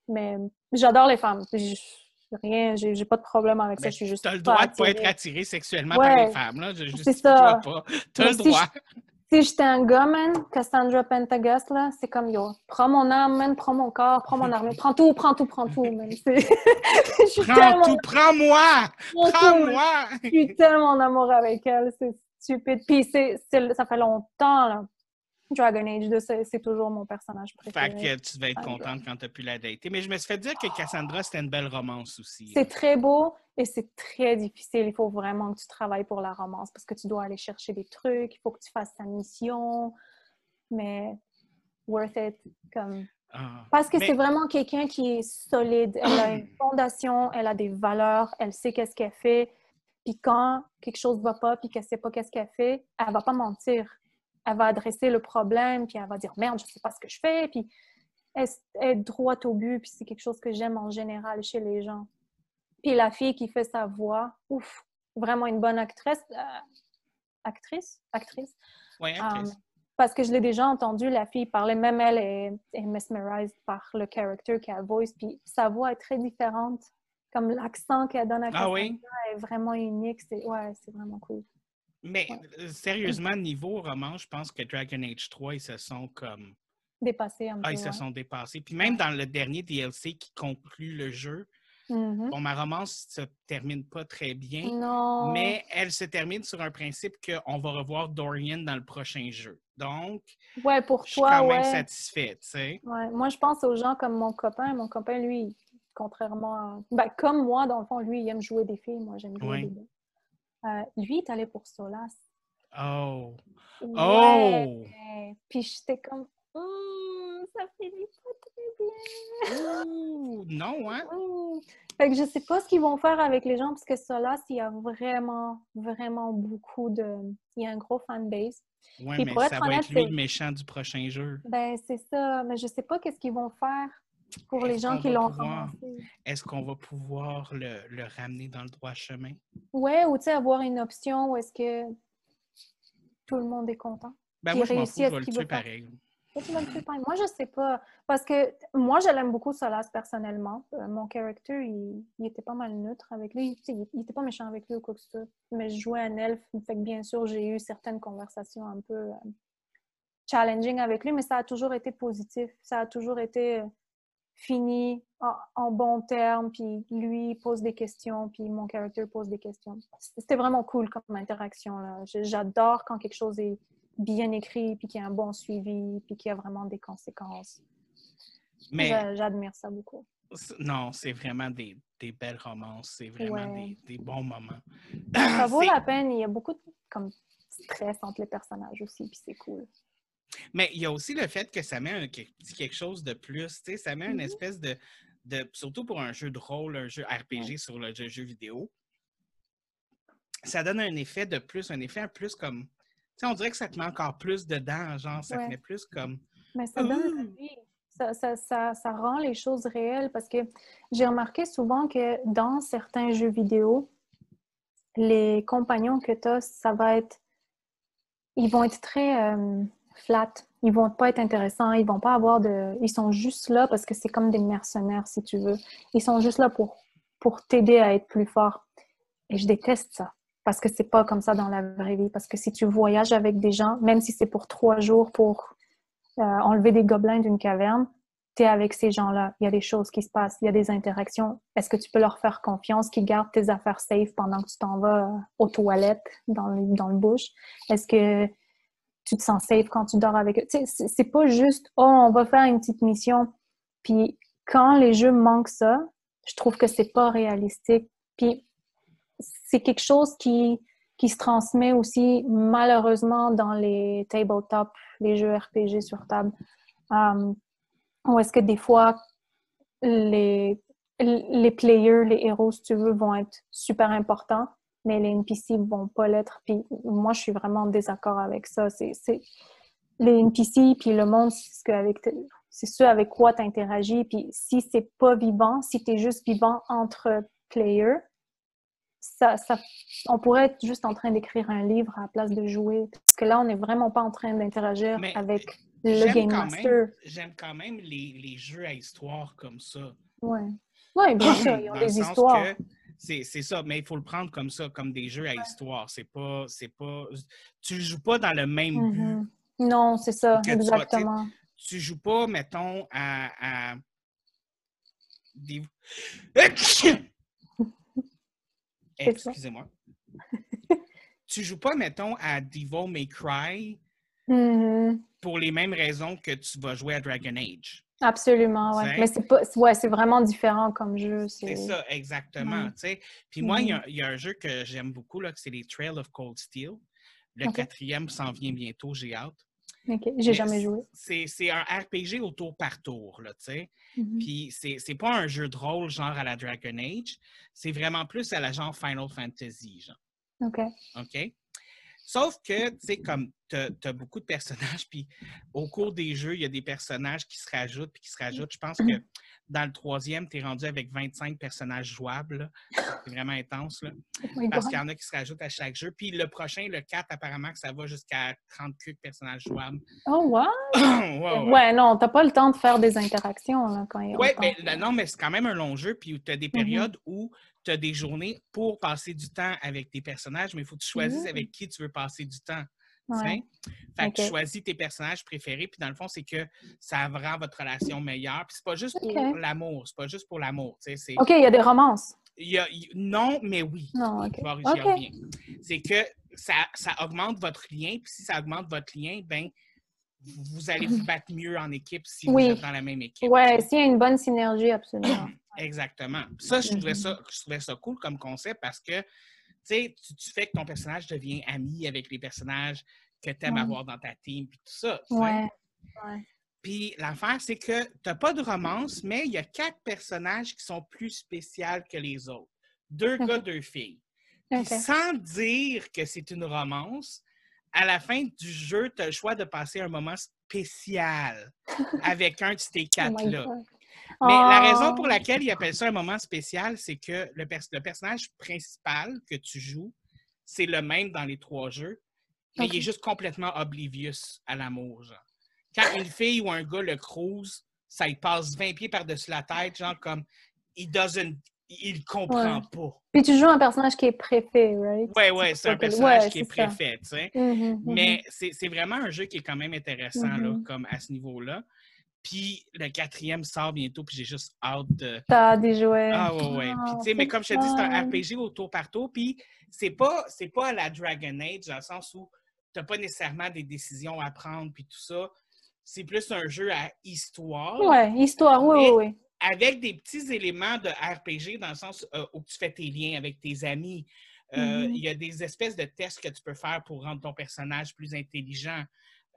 [SPEAKER 2] Mais j'adore les femmes. J'ai rien, j'ai pas de problème avec ça. Je suis juste
[SPEAKER 1] T'as le droit de pas être attiré sexuellement
[SPEAKER 2] Ouais.
[SPEAKER 1] par les femmes, là. Je
[SPEAKER 2] C'est ça.
[SPEAKER 1] pas. T'as le droit.
[SPEAKER 2] Si j'étais un gars, man, Cassandra Pentagast, là, c'est comme yo, prends mon âme, man, prends mon corps, prends mon armée, prends tout, prends tout, prends tout, man. Je suis
[SPEAKER 1] Prends
[SPEAKER 2] tellement
[SPEAKER 1] tout, prends-moi! Prends-moi!
[SPEAKER 2] Je suis tellement en amour avec elle, c'est stupide. Puis c'est- ça fait longtemps, là. Dragon Age 2, c'est, toujours mon personnage
[SPEAKER 1] Fait
[SPEAKER 2] préféré.
[SPEAKER 1] que tu vas être
[SPEAKER 2] Ah,
[SPEAKER 1] contente quand t'as pu la dater. Mais je me suis fait dire que Cassandra, c'était une belle romance aussi.
[SPEAKER 2] C'est très beau et c'est très difficile. Il faut vraiment que tu travailles pour la romance parce que tu dois aller chercher des trucs, il faut que tu fasses ta mission. mais worth it. Comme...
[SPEAKER 1] Ah,
[SPEAKER 2] Parce que
[SPEAKER 1] mais-
[SPEAKER 2] c'est vraiment quelqu'un qui est solide. Elle a une fondation, elle a des valeurs, elle sait qu'est-ce qu'elle fait. Puis quand quelque chose va pas, puis qu'elle sait pas qu'est-ce qu'elle fait, elle va pas mentir. Elle va adresser le problème, puis elle va dire merde, je sais pas ce que je fais, puis elle est droite au but, puis c'est quelque chose que j'aime en général chez les gens. Puis la fille qui fait sa voix, ouf, vraiment une bonne actrice. euh, actrice? Actrice?
[SPEAKER 1] Ouais,
[SPEAKER 2] Um,
[SPEAKER 1] actrice.
[SPEAKER 2] parce que je l'ai déjà entendu, la fille parler, même elle est, est mesmerized par le character qu'elle voice, puis sa voix est très différente. Comme l'accent qu'elle donne à
[SPEAKER 1] Ah oui?
[SPEAKER 2] est vraiment unique. C'est, ouais, c'est vraiment cool.
[SPEAKER 1] Mais
[SPEAKER 2] ouais.
[SPEAKER 1] euh, sérieusement, niveau roman, je pense que Dragon Age 3, ils se sont comme.
[SPEAKER 2] Dépassé un
[SPEAKER 1] Ah,
[SPEAKER 2] peu.
[SPEAKER 1] ils se sont dépassés. Puis même dans le dernier DLC qui conclut le jeu,
[SPEAKER 2] Mhm.
[SPEAKER 1] bon, ma romance se termine pas très bien,
[SPEAKER 2] Non.
[SPEAKER 1] mais elle se termine sur un principe qu'on va revoir Dorian dans le prochain jeu. Donc,
[SPEAKER 2] Ouais, pour
[SPEAKER 1] je suis
[SPEAKER 2] toi,
[SPEAKER 1] quand même
[SPEAKER 2] ouais.
[SPEAKER 1] satisfaite, tu sais.
[SPEAKER 2] Ouais, Moi, je pense aux gens comme mon copain. Mon copain, lui, contrairement à... Ben, comme moi, dans le fond, lui, il aime jouer des filles. Moi, j'aime jouer des gars. Euh, lui, est allé pour Solas.
[SPEAKER 1] Oh!
[SPEAKER 2] Ouais.
[SPEAKER 1] Oh!
[SPEAKER 2] Puis j'étais comme, Hum, ça finit pas très bien.
[SPEAKER 1] Ouh! Non, hein?
[SPEAKER 2] Fait que je sais pas ce qu'ils vont faire avec les gens parce que Solas, il y a vraiment, vraiment beaucoup de. Il y a un gros fanbase.
[SPEAKER 1] Ouais,
[SPEAKER 2] Puis
[SPEAKER 1] mais ça va être lui le méchant du prochain jeu.
[SPEAKER 2] Ben, c'est ça. Mais je sais pas qu'est-ce qu'ils vont faire pour les gens qui l'ont.
[SPEAKER 1] Est-ce qu'on va pouvoir le, le ramener dans le droit chemin?
[SPEAKER 2] Ouais, ou tu sais, avoir une option où est-ce que tout le monde est content.
[SPEAKER 1] Ben moi, je
[SPEAKER 2] réussit à ce
[SPEAKER 1] le
[SPEAKER 2] qu'il
[SPEAKER 1] tuer
[SPEAKER 2] veut faire.
[SPEAKER 1] pareil.
[SPEAKER 2] Toi, tu vas le tuer pareil. Moi, je sais pas. Parce que moi, je l'aime beaucoup, Solas, personnellement. Euh, mon character, il, il était pas mal neutre avec lui. Il, il était pas méchant avec lui ou quoi que ce soit. Mais je jouais un elfe. Fait que bien sûr, j'ai eu certaines conversations un peu euh, challenging avec lui, mais ça a toujours été positif. Ça a toujours été euh, fini en, bons termes. Puis lui pose des questions, puis mon character pose des questions. C'était vraiment cool comme interaction. J'adore quand quelque chose est bien écrit, puis qu'il y a un bon suivi, puis qu'il y a vraiment des conséquences.
[SPEAKER 1] Mais
[SPEAKER 2] J'a- J'admire ça beaucoup.
[SPEAKER 1] non, c'est vraiment des, des belles romances. C'est vraiment
[SPEAKER 2] Ouais.
[SPEAKER 1] des, des bons moments.
[SPEAKER 2] Ça vaut la peine. Il y a beaucoup de comme, stress entre les personnages aussi, puis c'est cool.
[SPEAKER 1] Mais il y a aussi le fait que ça met un, quelque chose de plus. tu sais, Ça met une
[SPEAKER 2] Mhm.
[SPEAKER 1] espèce de, de. Surtout pour un jeu de rôle, un jeu RPG sur le jeu, jeu vidéo. Ça donne un effet de plus, un effet un plus comme. Tu sais, on dirait que ça te met encore plus dedans, genre, ça
[SPEAKER 2] Ouais.
[SPEAKER 1] te met plus comme.
[SPEAKER 2] Mais ça donne ça, ça, ça rend les choses réelles parce que j'ai remarqué souvent que dans certains jeux vidéo, les compagnons que tu as, ça va être. Ils vont être très euh, flat. Ils vont pas être intéressants. Ils vont pas avoir de. Ils sont juste là parce que c'est comme des mercenaires, si tu veux. Ils sont juste là pour, pour t'aider à être plus fort. Et je déteste ça. Parce que c'est pas comme ça dans la vraie vie. Parce que si tu voyages avec des gens, même si c'est pour trois jours pour euh, enlever des gobelins d'une caverne, tu es avec ces gens-là. Il y a des choses qui se passent, il y a des interactions. Est-ce que tu peux leur faire confiance qu'ils gardent tes affaires safe pendant que tu t'en vas euh, aux toilettes, dans le, dans le bush? Est-ce que tu te sens safe quand tu dors avec eux? Tu sais, c'est- pas juste, oh, on va faire une petite mission. Puis quand les jeux manquent ça, je trouve que c'est pas réalistique. Puis c'est quelque chose qui, qui se transmet aussi malheureusement dans les tabletop, les jeux RPG sur table. Um, où est-ce que des fois, les, les players, les héros, si tu veux, vont être super importants, mais les NPC vont pas l'être. Puis moi, je suis vraiment en désaccord avec ça. C'est, les NPC, puis le monde, c'est ce, que avec, c'est ce avec quoi tu interagis. Puis si c'est pas vivant, si tu es juste vivant entre players, ça, ça, on pourrait être juste en train d'écrire un livre à la place de jouer. Parce que là, on n'est vraiment pas en train d'interagir avec le Game
[SPEAKER 1] quand
[SPEAKER 2] Master.
[SPEAKER 1] j'aime quand même les, les jeux à histoire comme ça.
[SPEAKER 2] Ouais. Oui, bien sûr, ils ont des histoires.
[SPEAKER 1] que C'est c'est ça, mais il faut le prendre comme ça, comme des jeux à histoire. C'est pas, c'est pas. Tu joues pas dans le même but.
[SPEAKER 2] Mhm. Non, c'est ça, exactement.
[SPEAKER 1] Tu joues pas, mettons, à. à des...
[SPEAKER 2] ça.
[SPEAKER 1] Excusez-moi. tu joues pas, mettons, à Devil May Cry
[SPEAKER 2] Mhm.
[SPEAKER 1] pour les mêmes raisons que tu vas jouer à Dragon Age.
[SPEAKER 2] Absolument.
[SPEAKER 1] C'est-
[SPEAKER 2] Mais c'est pas, ouais, c'est vraiment différent comme jeu.
[SPEAKER 1] C'est ça, exactement. Puis moi, il y, a- il y, a un jeu que j'aime beaucoup, là, c'est les Trails of Cold Steel. Le quatrième s'en vient bientôt, j'ai hâte.
[SPEAKER 2] OK. J'ai
[SPEAKER 1] Mais
[SPEAKER 2] jamais joué.
[SPEAKER 1] C'est un RPG au tour par tour, là, tu sais.
[SPEAKER 2] Mhm.
[SPEAKER 1] Puis c'est c'est pas un jeu de rôle genre à la Dragon Age, c'est vraiment plus à la genre Final Fantasy, genre.
[SPEAKER 2] OK.
[SPEAKER 1] OK? Sauf que, tu sais, comme tu as, beaucoup de personnages, puis au cours des jeux, il y a des personnages qui se rajoutent, puis qui se rajoutent. Je pense que dans le troisième, tu es rendu avec 25 personnages jouables. C'est vraiment intense, là. Parce qu'il y en a qui se rajoutent à chaque jeu. Puis le prochain, le 4, apparemment que ça va jusqu'à 38 personnages jouables.
[SPEAKER 2] Oh, wow!
[SPEAKER 1] ouais, ouais.
[SPEAKER 2] Ouais, non, t'as pas le temps de faire des interactions là, quand il y a
[SPEAKER 1] Oui, mais là, non, mais c'est quand même un long jeu, puis tu as des
[SPEAKER 2] Mhm.
[SPEAKER 1] périodes où tu as des journées pour passer du temps avec des personnages, mais il faut que tu choisisses
[SPEAKER 2] Mhm.
[SPEAKER 1] avec qui tu veux passer du temps.
[SPEAKER 2] Ouais.
[SPEAKER 1] Fait que tu choisis tes personnages préférés, puis dans le fond, c'est que ça rend votre relation meilleure. Puis c'est pas juste pour l'amour, c'est pas juste pour l'amour.
[SPEAKER 2] OK, il y a des romances.
[SPEAKER 1] il y a- non, mais oui.
[SPEAKER 2] Non, OK.
[SPEAKER 1] C'est que ça, ça augmente votre lien, puis si ça augmente votre lien, ben vous allez vous battre mieux en équipe si
[SPEAKER 2] Oui.
[SPEAKER 1] vous êtes dans la même équipe.
[SPEAKER 2] Ouais, s'il y a une bonne synergie, absolument.
[SPEAKER 1] Exactement. Ça, je trouvais
[SPEAKER 2] Mhm.
[SPEAKER 1] ça, je trouvais ça cool comme concept parce que tu sais, tu, fais que ton personnage devient ami avec les personnages que tu aimes
[SPEAKER 2] Ouais.
[SPEAKER 1] avoir dans ta team, puis tout ça.
[SPEAKER 2] Ouais. ouais.
[SPEAKER 1] Puis l'affaire, c'est que tu n'as pas de romance, mais il y a quatre personnages qui sont plus spéciaux que les autres. Deux gars, deux filles. Sans dire que c'est une romance, à la fin du jeu, tu as le choix de passer un moment spécial avec un de ces
[SPEAKER 2] Oh
[SPEAKER 1] quatre-là. Mais la
[SPEAKER 2] Oh.
[SPEAKER 1] raison pour laquelle ils appellent ça un moment spécial, c'est que le, pers- le personnage principal que tu joues, c'est le même dans les trois jeux, mais il est juste complètement oblivious à l'amour. genre. Quand une fille ou un gars le cruise, ça il passe 20 pieds par-dessus la tête, genre comme il doesn't, il comprend
[SPEAKER 2] Ouais.
[SPEAKER 1] pas.
[SPEAKER 2] Puis tu joues un personnage qui est préfet, right?
[SPEAKER 1] Ouais, ouais, c'est un personnage
[SPEAKER 2] ouais,
[SPEAKER 1] qui est préfet, tu sais.
[SPEAKER 2] Mhm, mhm.
[SPEAKER 1] Mais c'est c'est vraiment un jeu qui est quand même intéressant, là,
[SPEAKER 2] Mhm.
[SPEAKER 1] comme à ce niveau-là. Puis le quatrième sort bientôt, puis j'ai juste hâte de,
[SPEAKER 2] T'as des jouets.
[SPEAKER 1] ah ouais, ouais. Puis tu sais, mais comme je te dis, c'est un. RPG au tour par tour. Puis c'est pas, pas à la Dragon Age dans le sens où t'as pas nécessairement des décisions à prendre puis tout ça. C'est plus un jeu à histoire
[SPEAKER 2] Ouais, histoire, oui, oui, oui.
[SPEAKER 1] Avec des petits éléments de RPG dans le sens euh, où tu fais tes liens avec tes amis. Euh,
[SPEAKER 2] Mhm.
[SPEAKER 1] Il y a des espèces de tests que tu peux faire pour rendre ton personnage plus intelligent.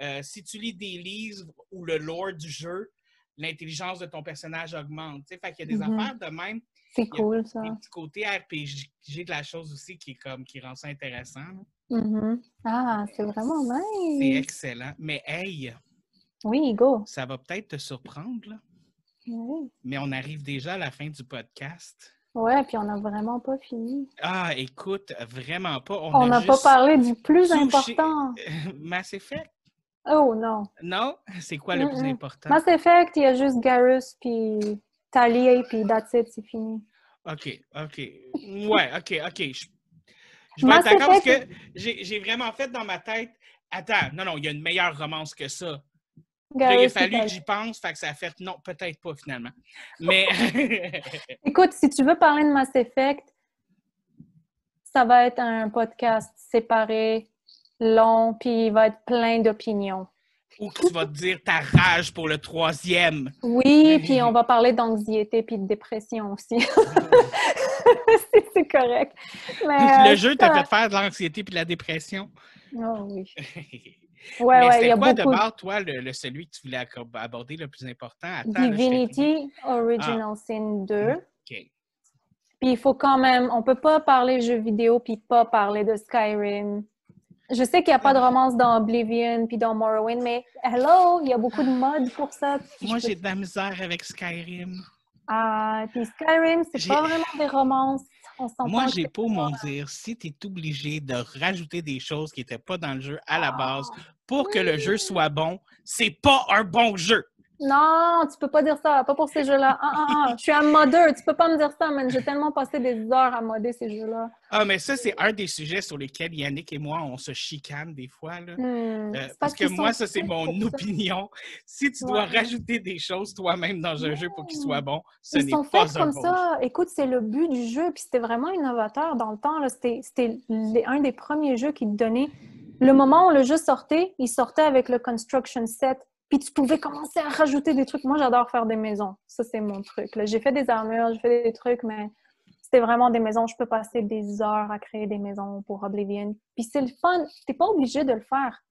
[SPEAKER 1] Euh, si tu lis des livres ou le lore du jeu, l'intelligence de ton personnage augmente. tu sais. Fait qu'il y a des
[SPEAKER 2] Mhm.
[SPEAKER 1] affaires de même
[SPEAKER 2] C'est
[SPEAKER 1] il y a
[SPEAKER 2] cool, ça.
[SPEAKER 1] petits côtés RPG de la chose aussi qui, est comme, qui rend ça intéressant. là.
[SPEAKER 2] Mhm. Ah, c'est vraiment
[SPEAKER 1] C'est
[SPEAKER 2] nice.
[SPEAKER 1] excellent. Mais hey,
[SPEAKER 2] Oui, go.
[SPEAKER 1] ça va peut-être te surprendre, là, Mais on arrive déjà à la fin du podcast.
[SPEAKER 2] Ouais, puis on n'a vraiment pas fini.
[SPEAKER 1] Ah, écoute, vraiment pas. On
[SPEAKER 2] n'a pas parlé du plus
[SPEAKER 1] touché-
[SPEAKER 2] important.
[SPEAKER 1] Mass Effect?
[SPEAKER 2] Oh non.
[SPEAKER 1] Non? C'est quoi le plus important?
[SPEAKER 2] Mass Effect, il y a juste Garrus, puis Talia, puis that's it, c'est fini.
[SPEAKER 1] OK, OK. Ouais, OK, OK. Je, je vais
[SPEAKER 2] Mass
[SPEAKER 1] être d'accord parce que j'ai vraiment fait dans ma tête. Attends, non, non, il y a une meilleure romance que ça. Il a fallu que j'y pense, fait que ça a fait non, peut-être pas finalement. Mais
[SPEAKER 2] Écoute, si tu veux parler de Mass Effect, ça va être un podcast séparé, long, puis il va être plein d'opinions.
[SPEAKER 1] ou que tu vas te dire ta rage pour le troisième.
[SPEAKER 2] Oui, puis on va parler d'anxiété puis de dépression aussi. C'est- correct. Mais,
[SPEAKER 1] le
[SPEAKER 2] euh,
[SPEAKER 1] jeu t'a fait faire de l'anxiété puis de la dépression.
[SPEAKER 2] Oh oui. Ouais, ouais, il
[SPEAKER 1] c'était
[SPEAKER 2] y a
[SPEAKER 1] quoi de
[SPEAKER 2] beaucoup.
[SPEAKER 1] bord, toi, le, le- celui que tu voulais aborder le plus important? Attends, là,
[SPEAKER 2] Divinity Original Sin 2.
[SPEAKER 1] OK.
[SPEAKER 2] Puis il faut quand même, on peut pas parler jeux vidéo puis pas parler de Skyrim. Je sais qu'il n'y a pas de romance dans Oblivion puis dans Morrowind, mais hello, il y a beaucoup de modes pour ça.
[SPEAKER 1] Moi, j'ai de la misère avec Skyrim.
[SPEAKER 2] Ah, puis Skyrim, c'est pas vraiment des romances.
[SPEAKER 1] Moi, j'ai pas mon dire. Si tu es obligé de rajouter des choses qui n'étaient pas dans le jeu à la base pour que le jeu soit bon, c'est pas un bon jeu.
[SPEAKER 2] Non, tu peux pas dire ça, pas pour ces jeux-là. Ah, ah, ah, je suis un modeur, tu peux pas me dire ça, man. J'ai tellement passé des heures à modder ces jeux-là.
[SPEAKER 1] Ah, mais ça, c'est un des sujets sur lesquels Yannick et moi, on se chicane des fois. Là.
[SPEAKER 2] Hmm,
[SPEAKER 1] Euh, parce que moi, ça, c'est mon
[SPEAKER 2] ça.
[SPEAKER 1] opinion. Si tu dois
[SPEAKER 2] Ouais.
[SPEAKER 1] rajouter des choses toi-même dans un jeu pour qu'il soit bon, ce
[SPEAKER 2] Ils
[SPEAKER 1] n'est
[SPEAKER 2] sont
[SPEAKER 1] pas
[SPEAKER 2] faits
[SPEAKER 1] un
[SPEAKER 2] comme
[SPEAKER 1] bon
[SPEAKER 2] ça. Écoute, c'est le but du jeu, puis c'était vraiment innovateur dans le temps. C'était un des premiers jeux qui te donnait. Le moment où le jeu sortait, il sortait avec le construction set, puis tu pouvais commencer à rajouter des trucs. Moi, j'adore faire des maisons. Ça, c'est mon truc. J'ai fait des armures, j'ai fait des trucs, mais c'était vraiment des maisons. Je peux passer des heures à créer des maisons pour Oblivion. Puis c'est le fun. T'es pas obligé de le faire.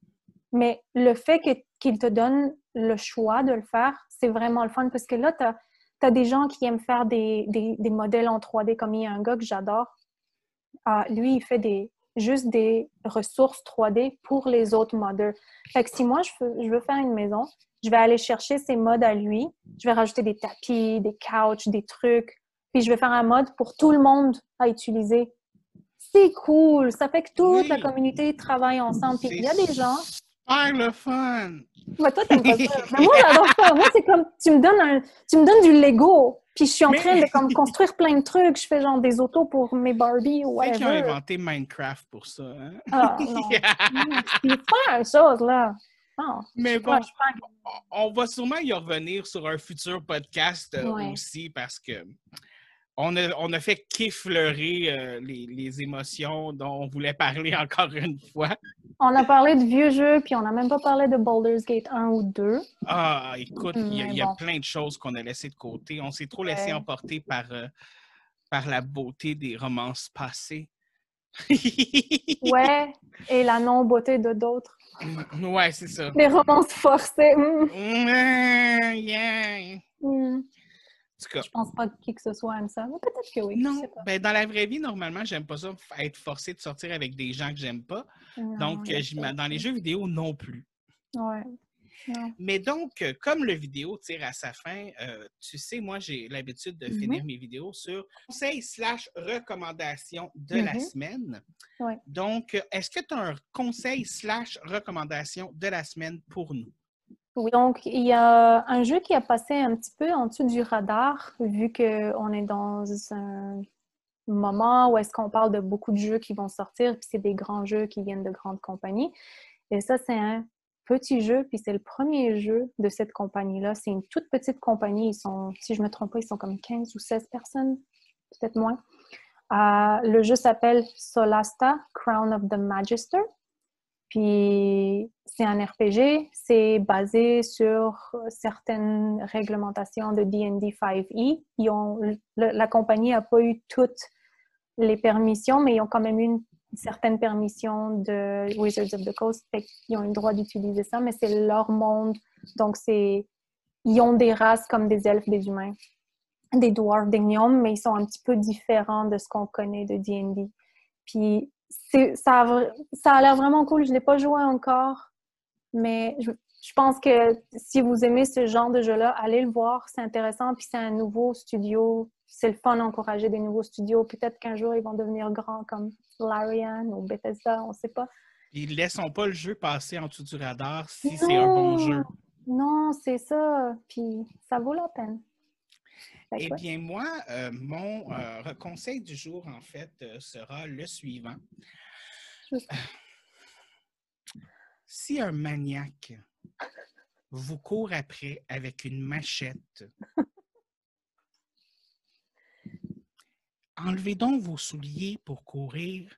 [SPEAKER 2] Mais le fait qu'il te donne le choix de le faire, c'est vraiment le fun parce que là, tu as, des gens qui aiment faire des, des- des modèles en 3D, comme il y a un gars que j'adore. Ah, lui, il fait des, juste des ressources 3D pour les autres modeurs. Fait que si moi, je veux, je veux faire une maison, je vais aller chercher ses modes à lui. Je vais rajouter des tapis, des couches, des trucs. Puis je vais faire un mode pour tout le monde à utiliser. C'est cool. Ça fait que toute
[SPEAKER 1] Oui.
[SPEAKER 2] la communauté travaille ensemble. Puis il y a des gens
[SPEAKER 1] Super le fun!
[SPEAKER 2] mais toi, t'aimes pas ça. Mais moi, j'adore ça. Moi, c'est comme, tu me donnes un, tu me donnes du Lego, puis je suis en
[SPEAKER 1] Mais-
[SPEAKER 2] train de comme, construire plein de trucs. Je fais genre des autos pour mes Barbie ou
[SPEAKER 1] C'est qui ont
[SPEAKER 2] whatever.
[SPEAKER 1] inventé Minecraft pour ça, hein?
[SPEAKER 2] Ah, non. C'est pas la chose, là. Non.
[SPEAKER 1] Mais bon, on va sûrement y revenir sur un futur podcast euh,
[SPEAKER 2] Ouais.
[SPEAKER 1] aussi parce que on a, on a fait qu'effleurer euh, les, les émotions dont on voulait parler encore une fois.
[SPEAKER 2] On a parlé de vieux jeux, puis on n'a même pas parlé de Baldur's Gate 1 ou 2.
[SPEAKER 1] Ah, écoute, il y a, y
[SPEAKER 2] bon.
[SPEAKER 1] plein de choses qu'on a laissées de côté. On s'est trop laissé emporter par, euh, par la beauté des romances passées.
[SPEAKER 2] Ouais, et la non-beauté de d'autres.
[SPEAKER 1] ouais, c'est ça.
[SPEAKER 2] Les romances forcées.
[SPEAKER 1] Ouais, yeah.
[SPEAKER 2] hum.
[SPEAKER 1] Cas,
[SPEAKER 2] Je pense pas que qui que ce soit aime ça. Mais peut-être que oui.
[SPEAKER 1] non,
[SPEAKER 2] sais pas.
[SPEAKER 1] ben dans la vraie vie, normalement, j'aime pas ça, être forcé de sortir avec des gens que j'aime pas.
[SPEAKER 2] Non,
[SPEAKER 1] Donc, euh, dans les jeux vidéo, non plus.
[SPEAKER 2] Ouais. Non.
[SPEAKER 1] Mais donc, euh, comme le vidéo tire à sa fin, euh, tu sais, moi, j'ai l'habitude de
[SPEAKER 2] Mhm.
[SPEAKER 1] finir mes vidéos sur conseil slash recommandation de la
[SPEAKER 2] Mhm.
[SPEAKER 1] semaine.
[SPEAKER 2] Ouais.
[SPEAKER 1] Donc, est-ce que tu as un conseil slash recommandation de la semaine pour nous?
[SPEAKER 2] Oui, donc il y a un jeu qui a passé un petit peu en dessous du radar, vu qu'on est dans un moment où est-ce qu'on parle de beaucoup de jeux qui vont sortir, puis c'est des grands jeux qui viennent de grandes compagnies. Et ça, c'est un petit jeu, puis c'est le premier jeu de cette compagnie-là. C'est une toute petite compagnie. Ils sont, si je me trompe pas, ils sont comme 15 ou 16 personnes, peut-être moins. Euh, le jeu s'appelle Solasta, Crown of the Magister. Puis c'est un RPG, c'est basé sur certaines réglementations de D&D 5e. Ils ont, la compagnie n'a pas eu toutes les permissions, mais ils ont quand même eu une certaine permission de Wizards of the Coast. Qu'ils ont eu le droit d'utiliser ça, mais c'est leur monde. Donc, c'est ils ont des races comme des elfes, des humains, des dwarves, des gnomes, mais ils sont un petit peu différents de ce qu'on connaît de D&D. Puis ça a, vra- ça a l'air vraiment cool. Je ne l'ai pas joué encore, mais je, je pense que si vous aimez ce genre de jeu-là, allez le voir. C'est intéressant. Puis c'est un nouveau studio. C'est le fun d'encourager des nouveaux studios. Peut-être qu'un jour, ils vont devenir grands comme Larian ou Bethesda, on ne sait pas.
[SPEAKER 1] Puis laissons pas le jeu passer en dessous du radar si c'est un bon jeu.
[SPEAKER 2] Non, c'est ça. Puis ça vaut la peine.
[SPEAKER 1] Eh bien, moi, euh, mon euh, conseil du jour, en fait, euh, sera le suivant. Si un maniaque vous court après avec une machette, enlevez donc vos souliers pour courir.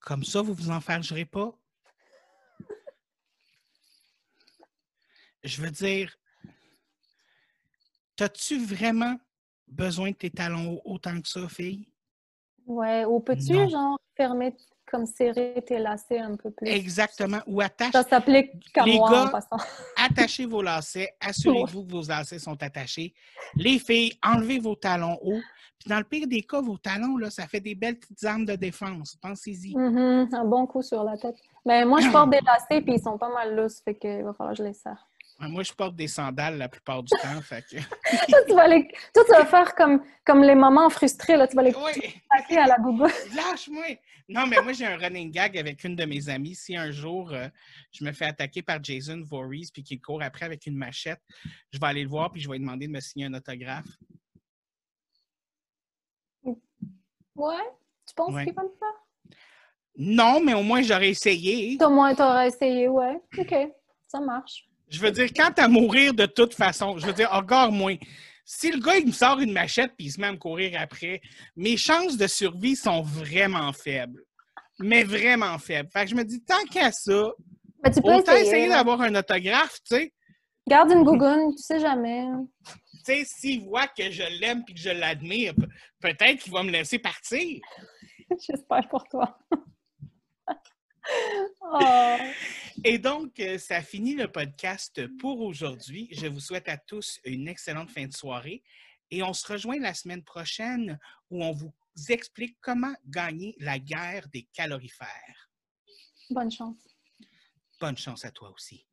[SPEAKER 1] Comme ça, vous vous enfargerez pas. Je veux dire, t'as-tu vraiment besoin de tes talons hauts autant que ça, fille?
[SPEAKER 2] Ouais, ou peux-tu, genre, fermer, comme serrer tes lacets un peu plus?
[SPEAKER 1] Exactement. Ou attache,
[SPEAKER 2] Ça s'applique qu'à moi en
[SPEAKER 1] gars,
[SPEAKER 2] passant.
[SPEAKER 1] attachez vos lacets, assurez-vous que vos lacets sont attachés. Les filles, enlevez vos talons hauts. Puis dans le pire des cas, vos talons, là, ça fait des belles petites armes de défense. Pensez-y.
[SPEAKER 2] Mhm, Un bon coup sur la tête. Mais moi, je porte des lacets puis ils sont pas mal lousses, fait qu'il va falloir que je les serre.
[SPEAKER 1] Moi, je porte des sandales la plupart du temps. fait que...
[SPEAKER 2] Toi, tu vas, les... Toi, tu vas faire comme, comme les mamans frustrées, là. Tu vas les
[SPEAKER 1] Oui,
[SPEAKER 2] à la boubou.
[SPEAKER 1] lâche-moi! Non, mais moi, j'ai un running gag avec une de mes amies. Si un jour, euh, je me fais attaquer par Jason Voorhees puis qu'il court après avec une machette, je vais aller le voir puis je vais lui demander de me signer un autographe.
[SPEAKER 2] Ouais? Tu penses
[SPEAKER 1] Ouais.
[SPEAKER 2] qu'il va le faire?
[SPEAKER 1] Non, mais au moins, j'aurais essayé.
[SPEAKER 2] Au moins, t'auras essayé, ouais. OK, ça marche.
[SPEAKER 1] Je veux dire, quand à mourir de toute façon, je veux dire, encore moins. Si le gars, il me sort une machette puis il se met à me courir après, mes chances de survie sont vraiment faibles. Mais vraiment faibles. Fait que je me dis, tant qu'à ça,
[SPEAKER 2] Mais tu peux
[SPEAKER 1] autant
[SPEAKER 2] essayer.
[SPEAKER 1] essayer
[SPEAKER 2] là.
[SPEAKER 1] d'avoir un autographe, tu sais.
[SPEAKER 2] Garde une gougoune, tu sais jamais.
[SPEAKER 1] Tu sais, s'il voit que je l'aime puis que je l'admire, pe- peut-être qu'il va me laisser partir.
[SPEAKER 2] J'espère pour toi. Oh.
[SPEAKER 1] Et donc, euh, ça finit le podcast pour aujourd'hui. Je vous souhaite à tous une excellente fin de soirée et on se rejoint la semaine prochaine où on vous explique comment gagner la guerre des calorifères.
[SPEAKER 2] Bonne chance.
[SPEAKER 1] Bonne chance à toi aussi.